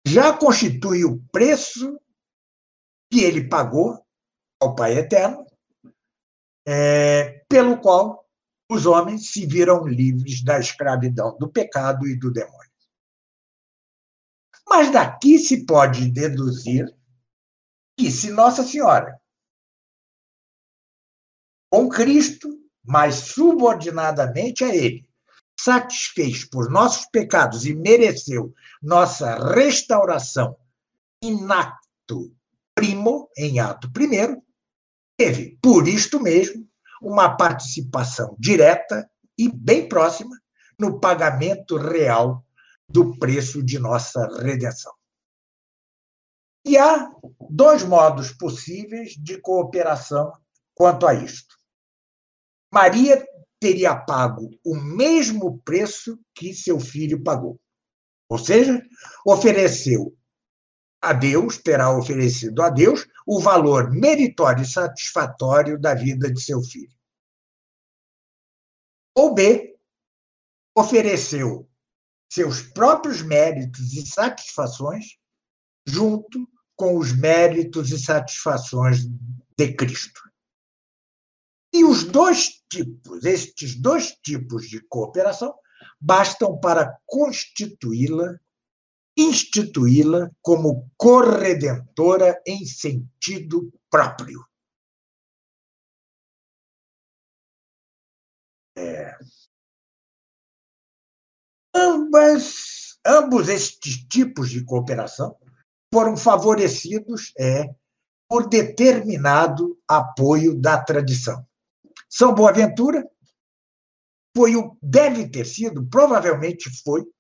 já constituem o preço que ele pagou ao Pai Eterno é, pelo qual os homens se viram livres da escravidão do pecado e do demônio. Mas daqui se pode deduzir que, se Nossa Senhora, com Cristo, mas subordinadamente a Ele, satisfez por nossos pecados e mereceu nossa restauração in acto primo, em ato primeiro, teve, por isto mesmo, uma participação direta e bem próxima no pagamento real do preço de nossa redenção. E há dois modos possíveis de cooperação quanto a isto. Maria teria pago o mesmo preço que seu filho pagou. Ou seja, ofereceu a Deus, terá oferecido a Deus o valor meritório e satisfatório da vida de seu filho. Ou B, ofereceu seus próprios méritos e satisfações junto com os méritos e satisfações de Cristo. E os dois tipos, estes dois tipos de cooperação, bastam para constituí-la instituí-la como corredentora em sentido próprio. É. Ambas, ambos estes tipos de cooperação foram favorecidos é, por determinado apoio da tradição. São Boaventura foi o deve ter sido, provavelmente foi,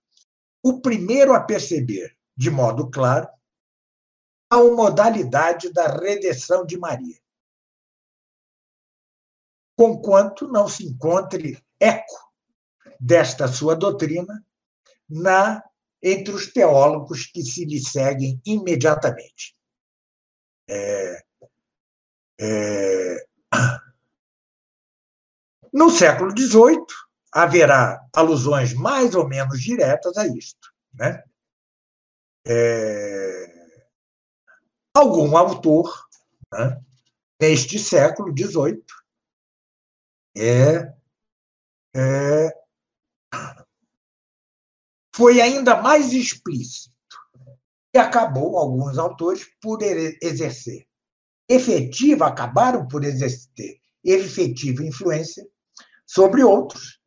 o primeiro a perceber, de modo claro, a modalidade da redenção de Maria. Conquanto não se encontre eco desta sua doutrina na entre os teólogos que se lhe seguem imediatamente. É, é, no século XVIII, haverá alusões mais ou menos diretas a isto. Né? É... Algum autor, né, neste século XVIII, é, é, foi ainda mais explícito e acabou, alguns autores, por exercer efetiva, acabaram por exercer efetiva influência sobre outros,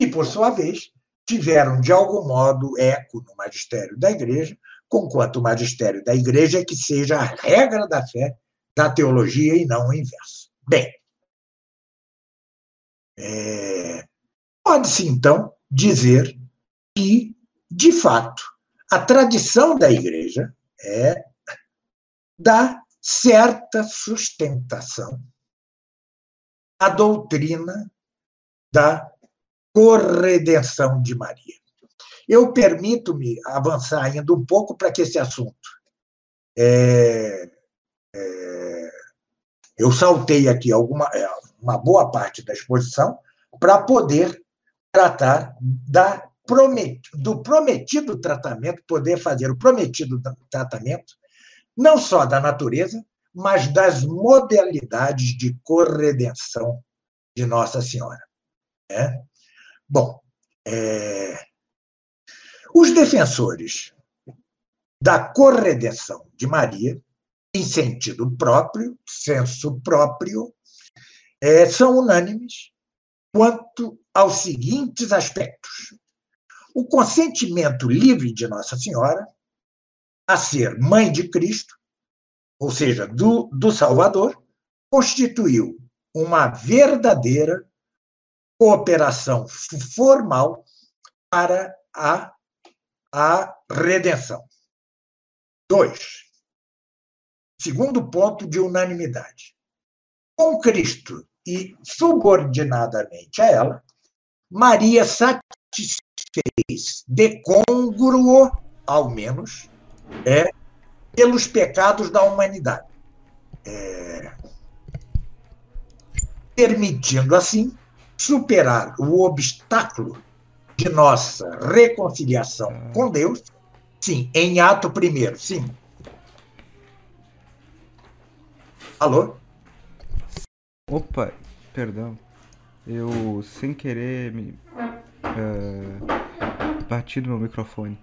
e, por sua vez, tiveram, de algum modo, eco no magistério da Igreja, conquanto o magistério da Igreja é que seja a regra da fé da teologia e não o inverso. Bem, é, pode-se, então, dizer que, de fato, a tradição da Igreja é da certa sustentação à doutrina da corredenção de Maria. Eu permito-me avançar ainda um pouco para que esse assunto. É, é, eu saltei aqui alguma, é, uma boa parte da exposição para poder tratar da do prometido tratamento, poder fazer o prometido tratamento, não só da natureza, mas das modalidades de corredenção de Nossa Senhora. Né? Bom, é... os defensores da corredenção de Maria em sentido próprio, senso próprio, é, são unânimes quanto aos seguintes aspectos. O consentimento livre de Nossa Senhora a ser mãe de Cristo, ou seja, do, do Salvador, constituiu uma verdadeira cooperação formal para a, a redenção. Dois. Segundo ponto de unanimidade. Com Cristo e subordinadamente a ela, Maria satisfez de congruo, ao menos, é, pelos pecados da humanidade. É, permitindo, assim, superar o obstáculo de nossa reconciliação com Deus, sim, em ato primeiro, sim. Alô? Opa, perdão. Eu, sem querer, me. Uh, bati no meu microfone.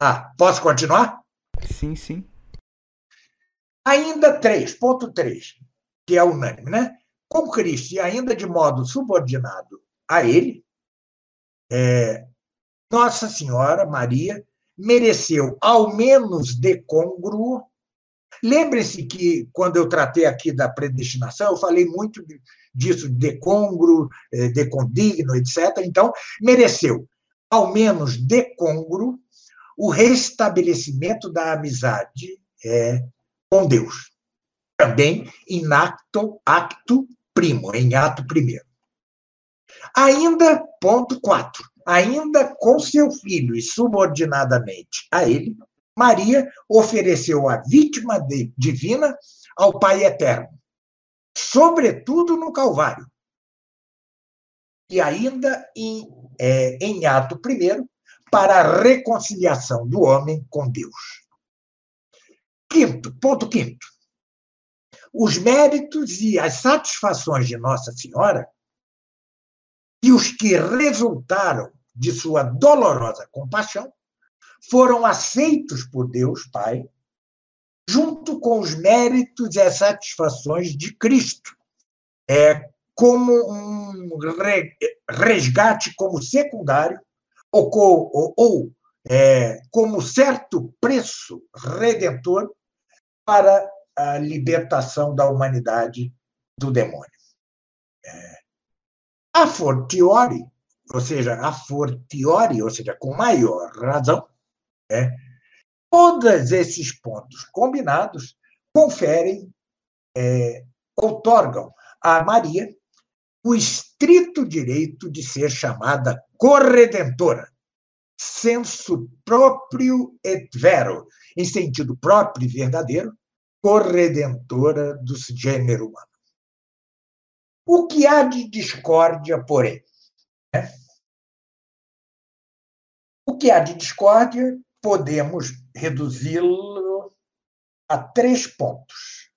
Ah, posso continuar? Sim, sim. Ainda 3.3, que é unânime, né? Com Cristo e ainda de modo subordinado a ele, é, Nossa Senhora Maria mereceu, ao menos de congruo, Lembre-se que, quando eu tratei aqui da predestinação, eu falei muito disso, de congro, eh, de condigno, etc. Então, mereceu, ao menos de congro, o restabelecimento da amizade é, com Deus. Também em acto, acto primo, em ato primeiro. Ainda, ponto 4, ainda com seu filho e subordinadamente a ele, Maria ofereceu a vítima divina ao Pai Eterno, sobretudo no Calvário. E ainda em, é, em ato primeiro, para a reconciliação do homem com Deus. Quinto, ponto quinto. Os méritos e as satisfações de Nossa Senhora e os que resultaram de sua dolorosa compaixão foram aceitos por Deus Pai, junto com os méritos e as satisfações de Cristo, é, como um resgate como secundário, ou, ou, ou é, como certo preço redentor para a libertação da humanidade do demônio. É, a fortiori, ou seja, a fortiori, ou seja, com maior razão, né? Todos esses pontos combinados conferem, é, outorgam a Maria o estrito direito de ser chamada corredentora, senso próprio et vero, em sentido próprio e verdadeiro, corredentora do gênero humano. O que há de discórdia, porém? Né? O que há de discórdia podemos reduzi-lo a três pontos.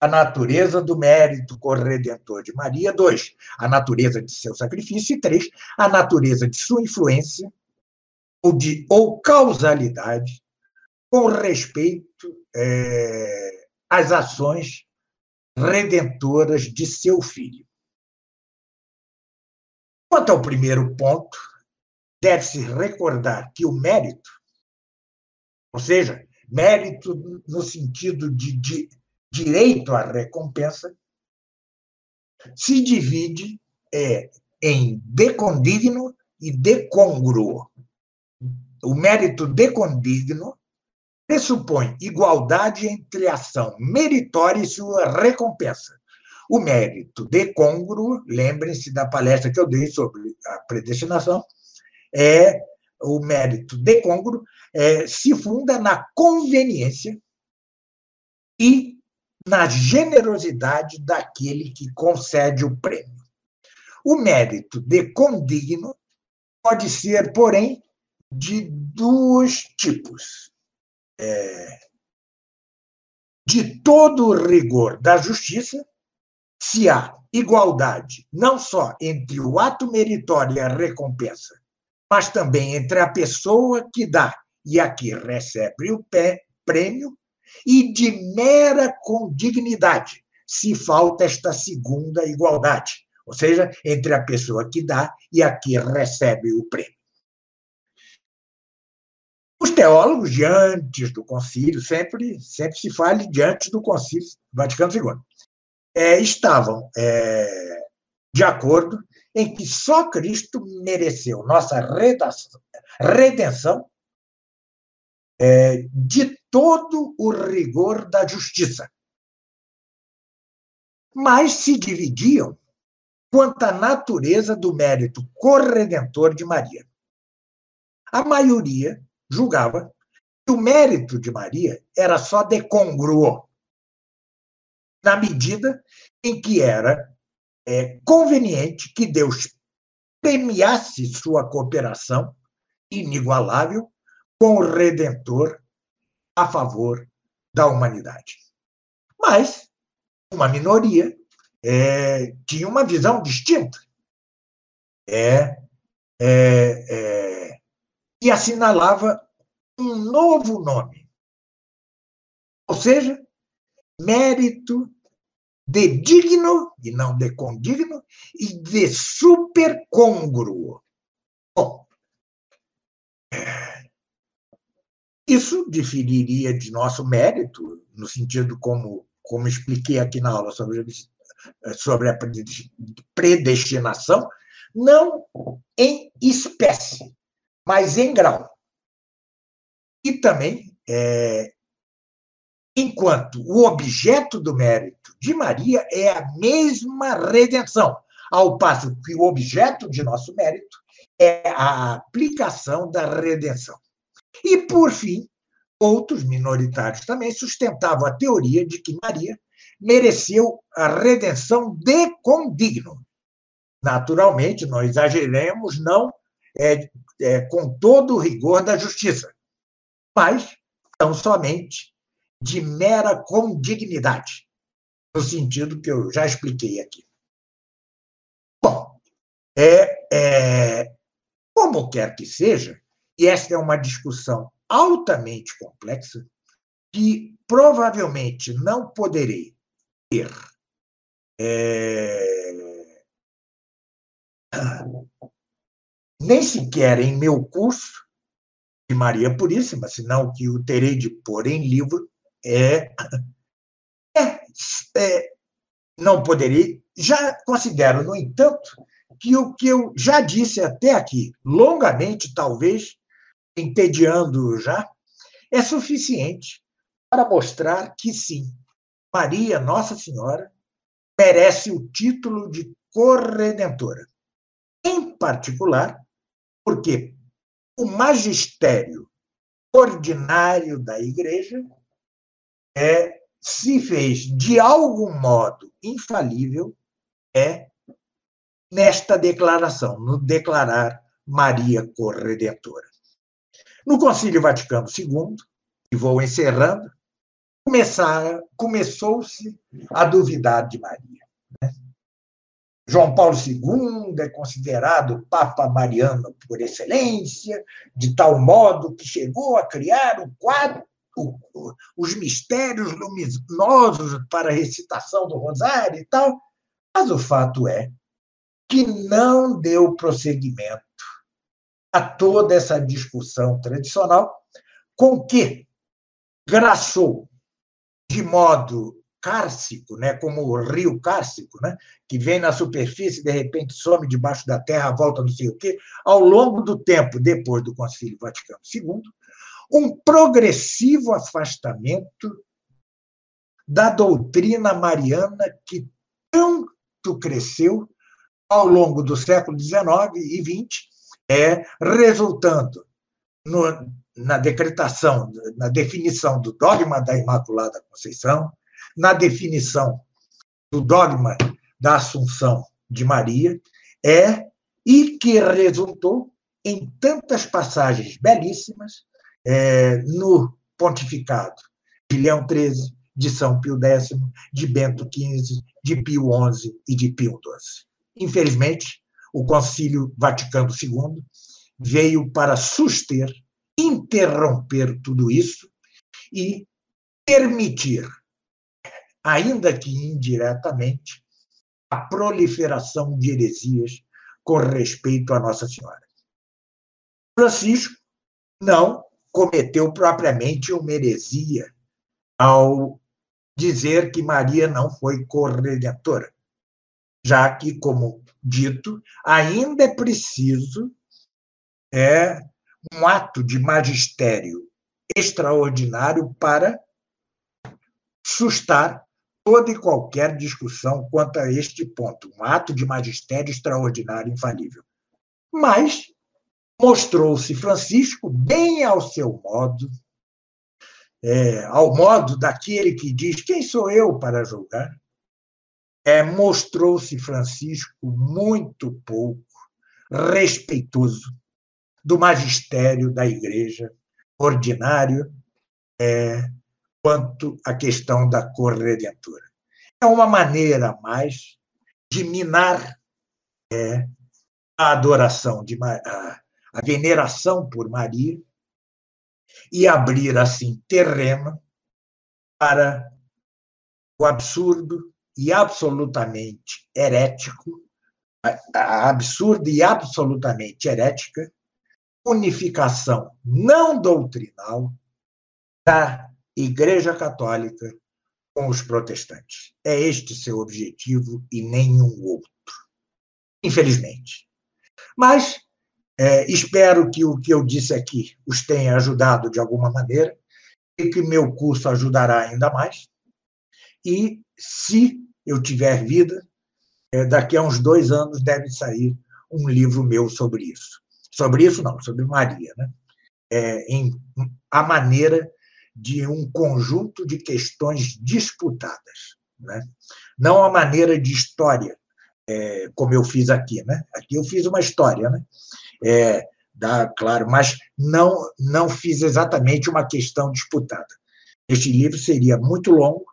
A natureza do mérito corredentor de Maria. Dois, a natureza de seu sacrifício. E três, a natureza de sua influência ou, de, ou causalidade com respeito é, às ações redentoras de seu filho. Quanto ao primeiro ponto, deve-se recordar que o mérito ou seja, mérito no sentido de, de direito à recompensa, se divide é, em decondigno e decongruo. O mérito decondigno pressupõe igualdade entre ação meritória e sua recompensa. O mérito decongruo, lembrem-se da palestra que eu dei sobre a predestinação, é o mérito decongruo é, se funda na conveniência e na generosidade daquele que concede o prêmio. O mérito de condigno pode ser, porém, de dois tipos. É, de todo o rigor da justiça, se há igualdade não só entre o ato meritório e a recompensa, mas também entre a pessoa que dá e a que recebe o prêmio, e de mera condignidade, se falta esta segunda igualdade, ou seja, entre a pessoa que dá e a que recebe o prêmio. Os teólogos, diante do concílio, sempre, sempre se fala diante do concílio Vaticano II, é, estavam é, de acordo em que só Cristo mereceu nossa redenção é, de todo o rigor da justiça. Mas se dividiam quanto à natureza do mérito corredentor de Maria. A maioria julgava que o mérito de Maria era só decongruo, na medida em que era é, conveniente que Deus premiasse sua cooperação inigualável com o Redentor a favor da humanidade. Mas uma minoria é, tinha uma visão distinta. É, é, é, e assinalava um novo nome. Ou seja, mérito de digno, e não de condigno, e de supercongruo. Bom, isso diferiria de nosso mérito, no sentido como, como expliquei aqui na aula sobre, sobre a predestinação, não em espécie, mas em grau. E também é, enquanto o objeto do mérito de Maria é a mesma redenção, ao passo que o objeto de nosso mérito é a aplicação da redenção. E, por fim, outros minoritários também sustentavam a teoria de que Maria mereceu a redenção de condigno. Naturalmente, não exageremos, não é, é, com todo o rigor da justiça, mas tão somente de mera condignidade, no sentido que eu já expliquei aqui. Bom, é, é, como quer que seja, e esta é uma discussão altamente complexa, que provavelmente não poderei ter é, nem sequer em meu curso de Maria Puríssima, senão que o terei de pôr em livro é, é, é, não poderia. Já considero, no entanto, que o que eu já disse até aqui, longamente, talvez, entediando já, é suficiente para mostrar que sim, Maria, Nossa Senhora, merece o título de corredentora. Em particular, porque o magistério ordinário da Igreja é, se fez de algum modo infalível é nesta declaração, no declarar Maria Corredentora. No Concílio Vaticano II, e vou encerrando, começou-se a duvidar de Maria. João Paulo II é considerado Papa Mariano por excelência, de tal modo que chegou a criar o quadro os mistérios luminosos para a recitação do rosário e tal, mas o fato é que não deu prosseguimento a toda essa discussão tradicional, com que graçou de modo cárcico, né, como o rio cárcico, né, que vem na superfície de repente some debaixo da terra, volta não sei o quê, ao longo do tempo depois do Concílio Vaticano II, um progressivo afastamento da doutrina mariana que tanto cresceu ao longo do século XIX e XX, é, resultando no, na decretação, na definição do dogma da Imaculada Conceição, na definição do dogma da Assunção de Maria, é e que resultou em tantas passagens belíssimas é, no pontificado de Leão XIII, de São Pio X, de Bento XV, de Pio XI e de Pio XII. Infelizmente, o Concílio Vaticano II veio para suster, interromper tudo isso e permitir, ainda que indiretamente, a proliferação de heresias com respeito a Nossa Senhora. Francisco não cometeu propriamente uma heresia ao dizer que Maria não foi corredentora, já que, como dito, ainda é preciso é, um ato de magistério extraordinário para sustar toda e qualquer discussão quanto a este ponto, um ato de magistério extraordinário infalível. Mas mostrou-se Francisco bem ao seu modo, é, ao modo daquele que diz: Quem sou eu para julgar? É, mostrou-se Francisco muito pouco respeitoso do magistério da Igreja ordinário é, quanto à questão da cor redentora. É uma maneira mais de minar é, a adoração, de, a, a veneração por Maria e abrir, assim, terreno para o absurdo e absolutamente herético, a absurda e absolutamente herética unificação não doutrinal da Igreja Católica com os protestantes. É este seu objetivo e nenhum outro. Infelizmente. Mas é, espero que o que eu disse aqui os tenha ajudado de alguma maneira e que meu curso ajudará ainda mais. E, se eu tiver vida, é, daqui a uns dois anos deve sair um livro meu sobre isso. Sobre isso, não, sobre Maria. Né? É, em a maneira de um conjunto de questões disputadas. Né? Não a maneira de história, é, como eu fiz aqui. Né? Aqui eu fiz uma história. Né? é, dá, claro, mas não, não fiz exatamente uma questão disputada. Este livro seria muito longo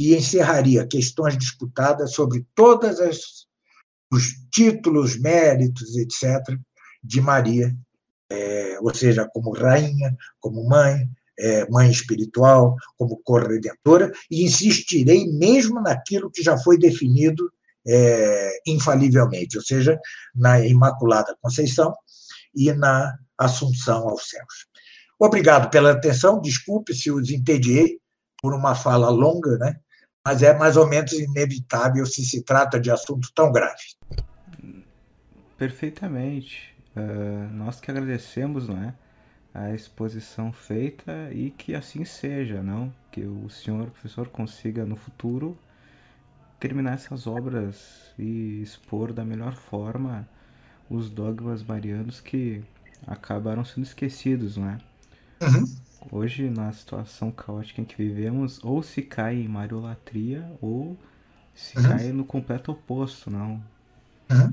e encerraria questões disputadas sobre todas as os títulos, méritos, etc., de Maria, é, ou seja, como rainha, como mãe, é, mãe espiritual, como corredentora, e insistirei mesmo naquilo que já foi definido é, infalivelmente, ou seja, na Imaculada Conceição e na Assunção aos céus. Obrigado pela atenção, desculpe se os entediei por uma fala longa, né? mas é mais ou menos inevitável se se trata de assunto tão grave. Perfeitamente. Uh, nós que agradecemos, não é? A exposição feita e que assim seja, não? Que o senhor professor consiga no futuro terminar essas obras e expor da melhor forma os dogmas marianos que acabaram sendo esquecidos, né? Uhum. Hoje, na situação caótica em que vivemos, ou se cai em mariolatria ou se uhum. cai no completo oposto, não? Uhum.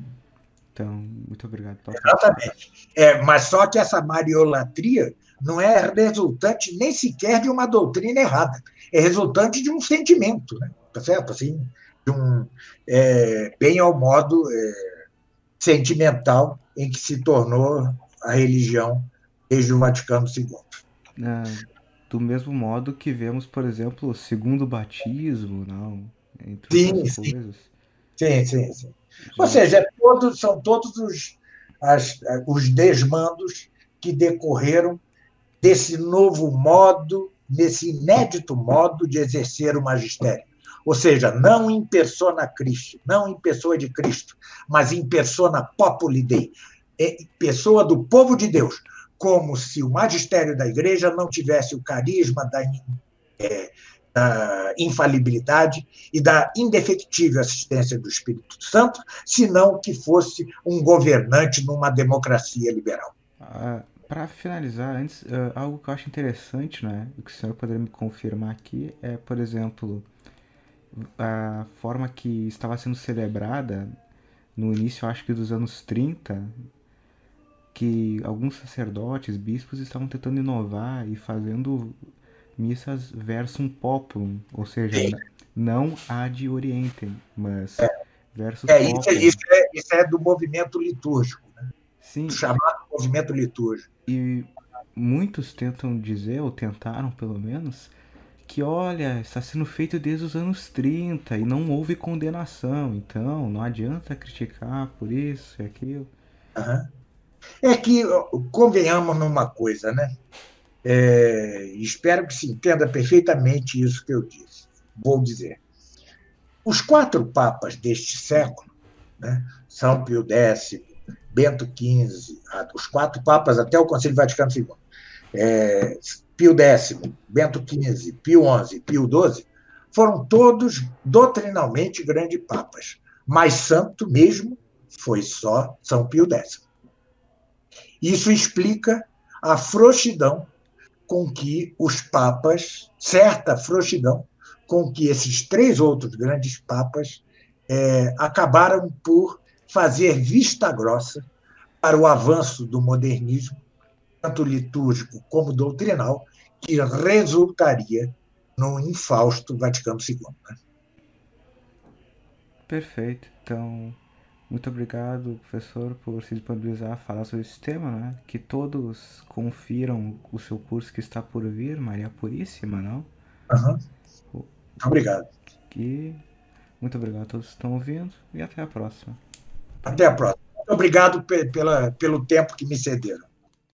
Então, muito obrigado. Pela Exatamente. É, mas só que essa mariolatria não é resultante nem sequer de uma doutrina errada. É resultante de um sentimento, né? Tá certo? Assim, de um, é, bem ao modo é, sentimental em que se tornou a religião desde o Vaticano II. É, do mesmo modo que vemos, por exemplo, o segundo batismo, não? Entre sim, sim. Coisas. sim, sim, sim. Ou seja, é todos, são todos os, as, os desmandos que decorreram desse novo modo, nesse inédito modo de exercer o magistério. Ou seja, não em persona Cristo, não em pessoa de Cristo, mas em persona populi Dei, pessoa do povo de Deus, como se o magistério da igreja não tivesse o carisma da, é, da infalibilidade e da indefectível assistência do Espírito Santo, senão que fosse um governante numa democracia liberal. Ah, Para finalizar, antes, uh, algo que eu acho interessante, né, o que o senhor poderia me confirmar aqui, é, por exemplo, a forma que estava sendo celebrada no início, acho que dos anos 30, que alguns sacerdotes, bispos estavam tentando inovar e fazendo missas versum populum, ou seja, Sim. não ad orientem, mas é. versus é, isso, é, isso, é, isso é do movimento litúrgico, né? Sim. chamado movimento litúrgico. E muitos tentam dizer, ou tentaram pelo menos, que olha, está sendo feito desde os anos 30 e não houve condenação, então não adianta criticar por isso e aquilo. Uhum. É que convenhamos numa coisa, né? É, espero que se entenda perfeitamente isso que eu disse. Vou dizer. Os quatro papas deste século, né, São Pio X, Bento XV, os quatro papas até o Concílio Vaticano II, é, Pio X, Bento XV, Pio XI, Pio XII, foram todos doutrinalmente grandes papas, mas santo mesmo foi só São Pio X. Isso explica a frouxidão com que os papas, certa frouxidão com que esses três outros grandes papas é, acabaram por fazer vista grossa para o avanço do modernismo, tanto litúrgico como doutrinal, que resultaria no infausto Vaticano II. Né? Perfeito. Então, muito obrigado, professor, por se disponibilizar a falar sobre esse tema, né? Que todos confiram o seu curso que está por vir, Maria Puríssima, não? Uhum. Obrigado. E muito obrigado a todos que estão ouvindo e até a próxima. Até a próxima. Muito obrigado pela, pelo tempo que me cederam.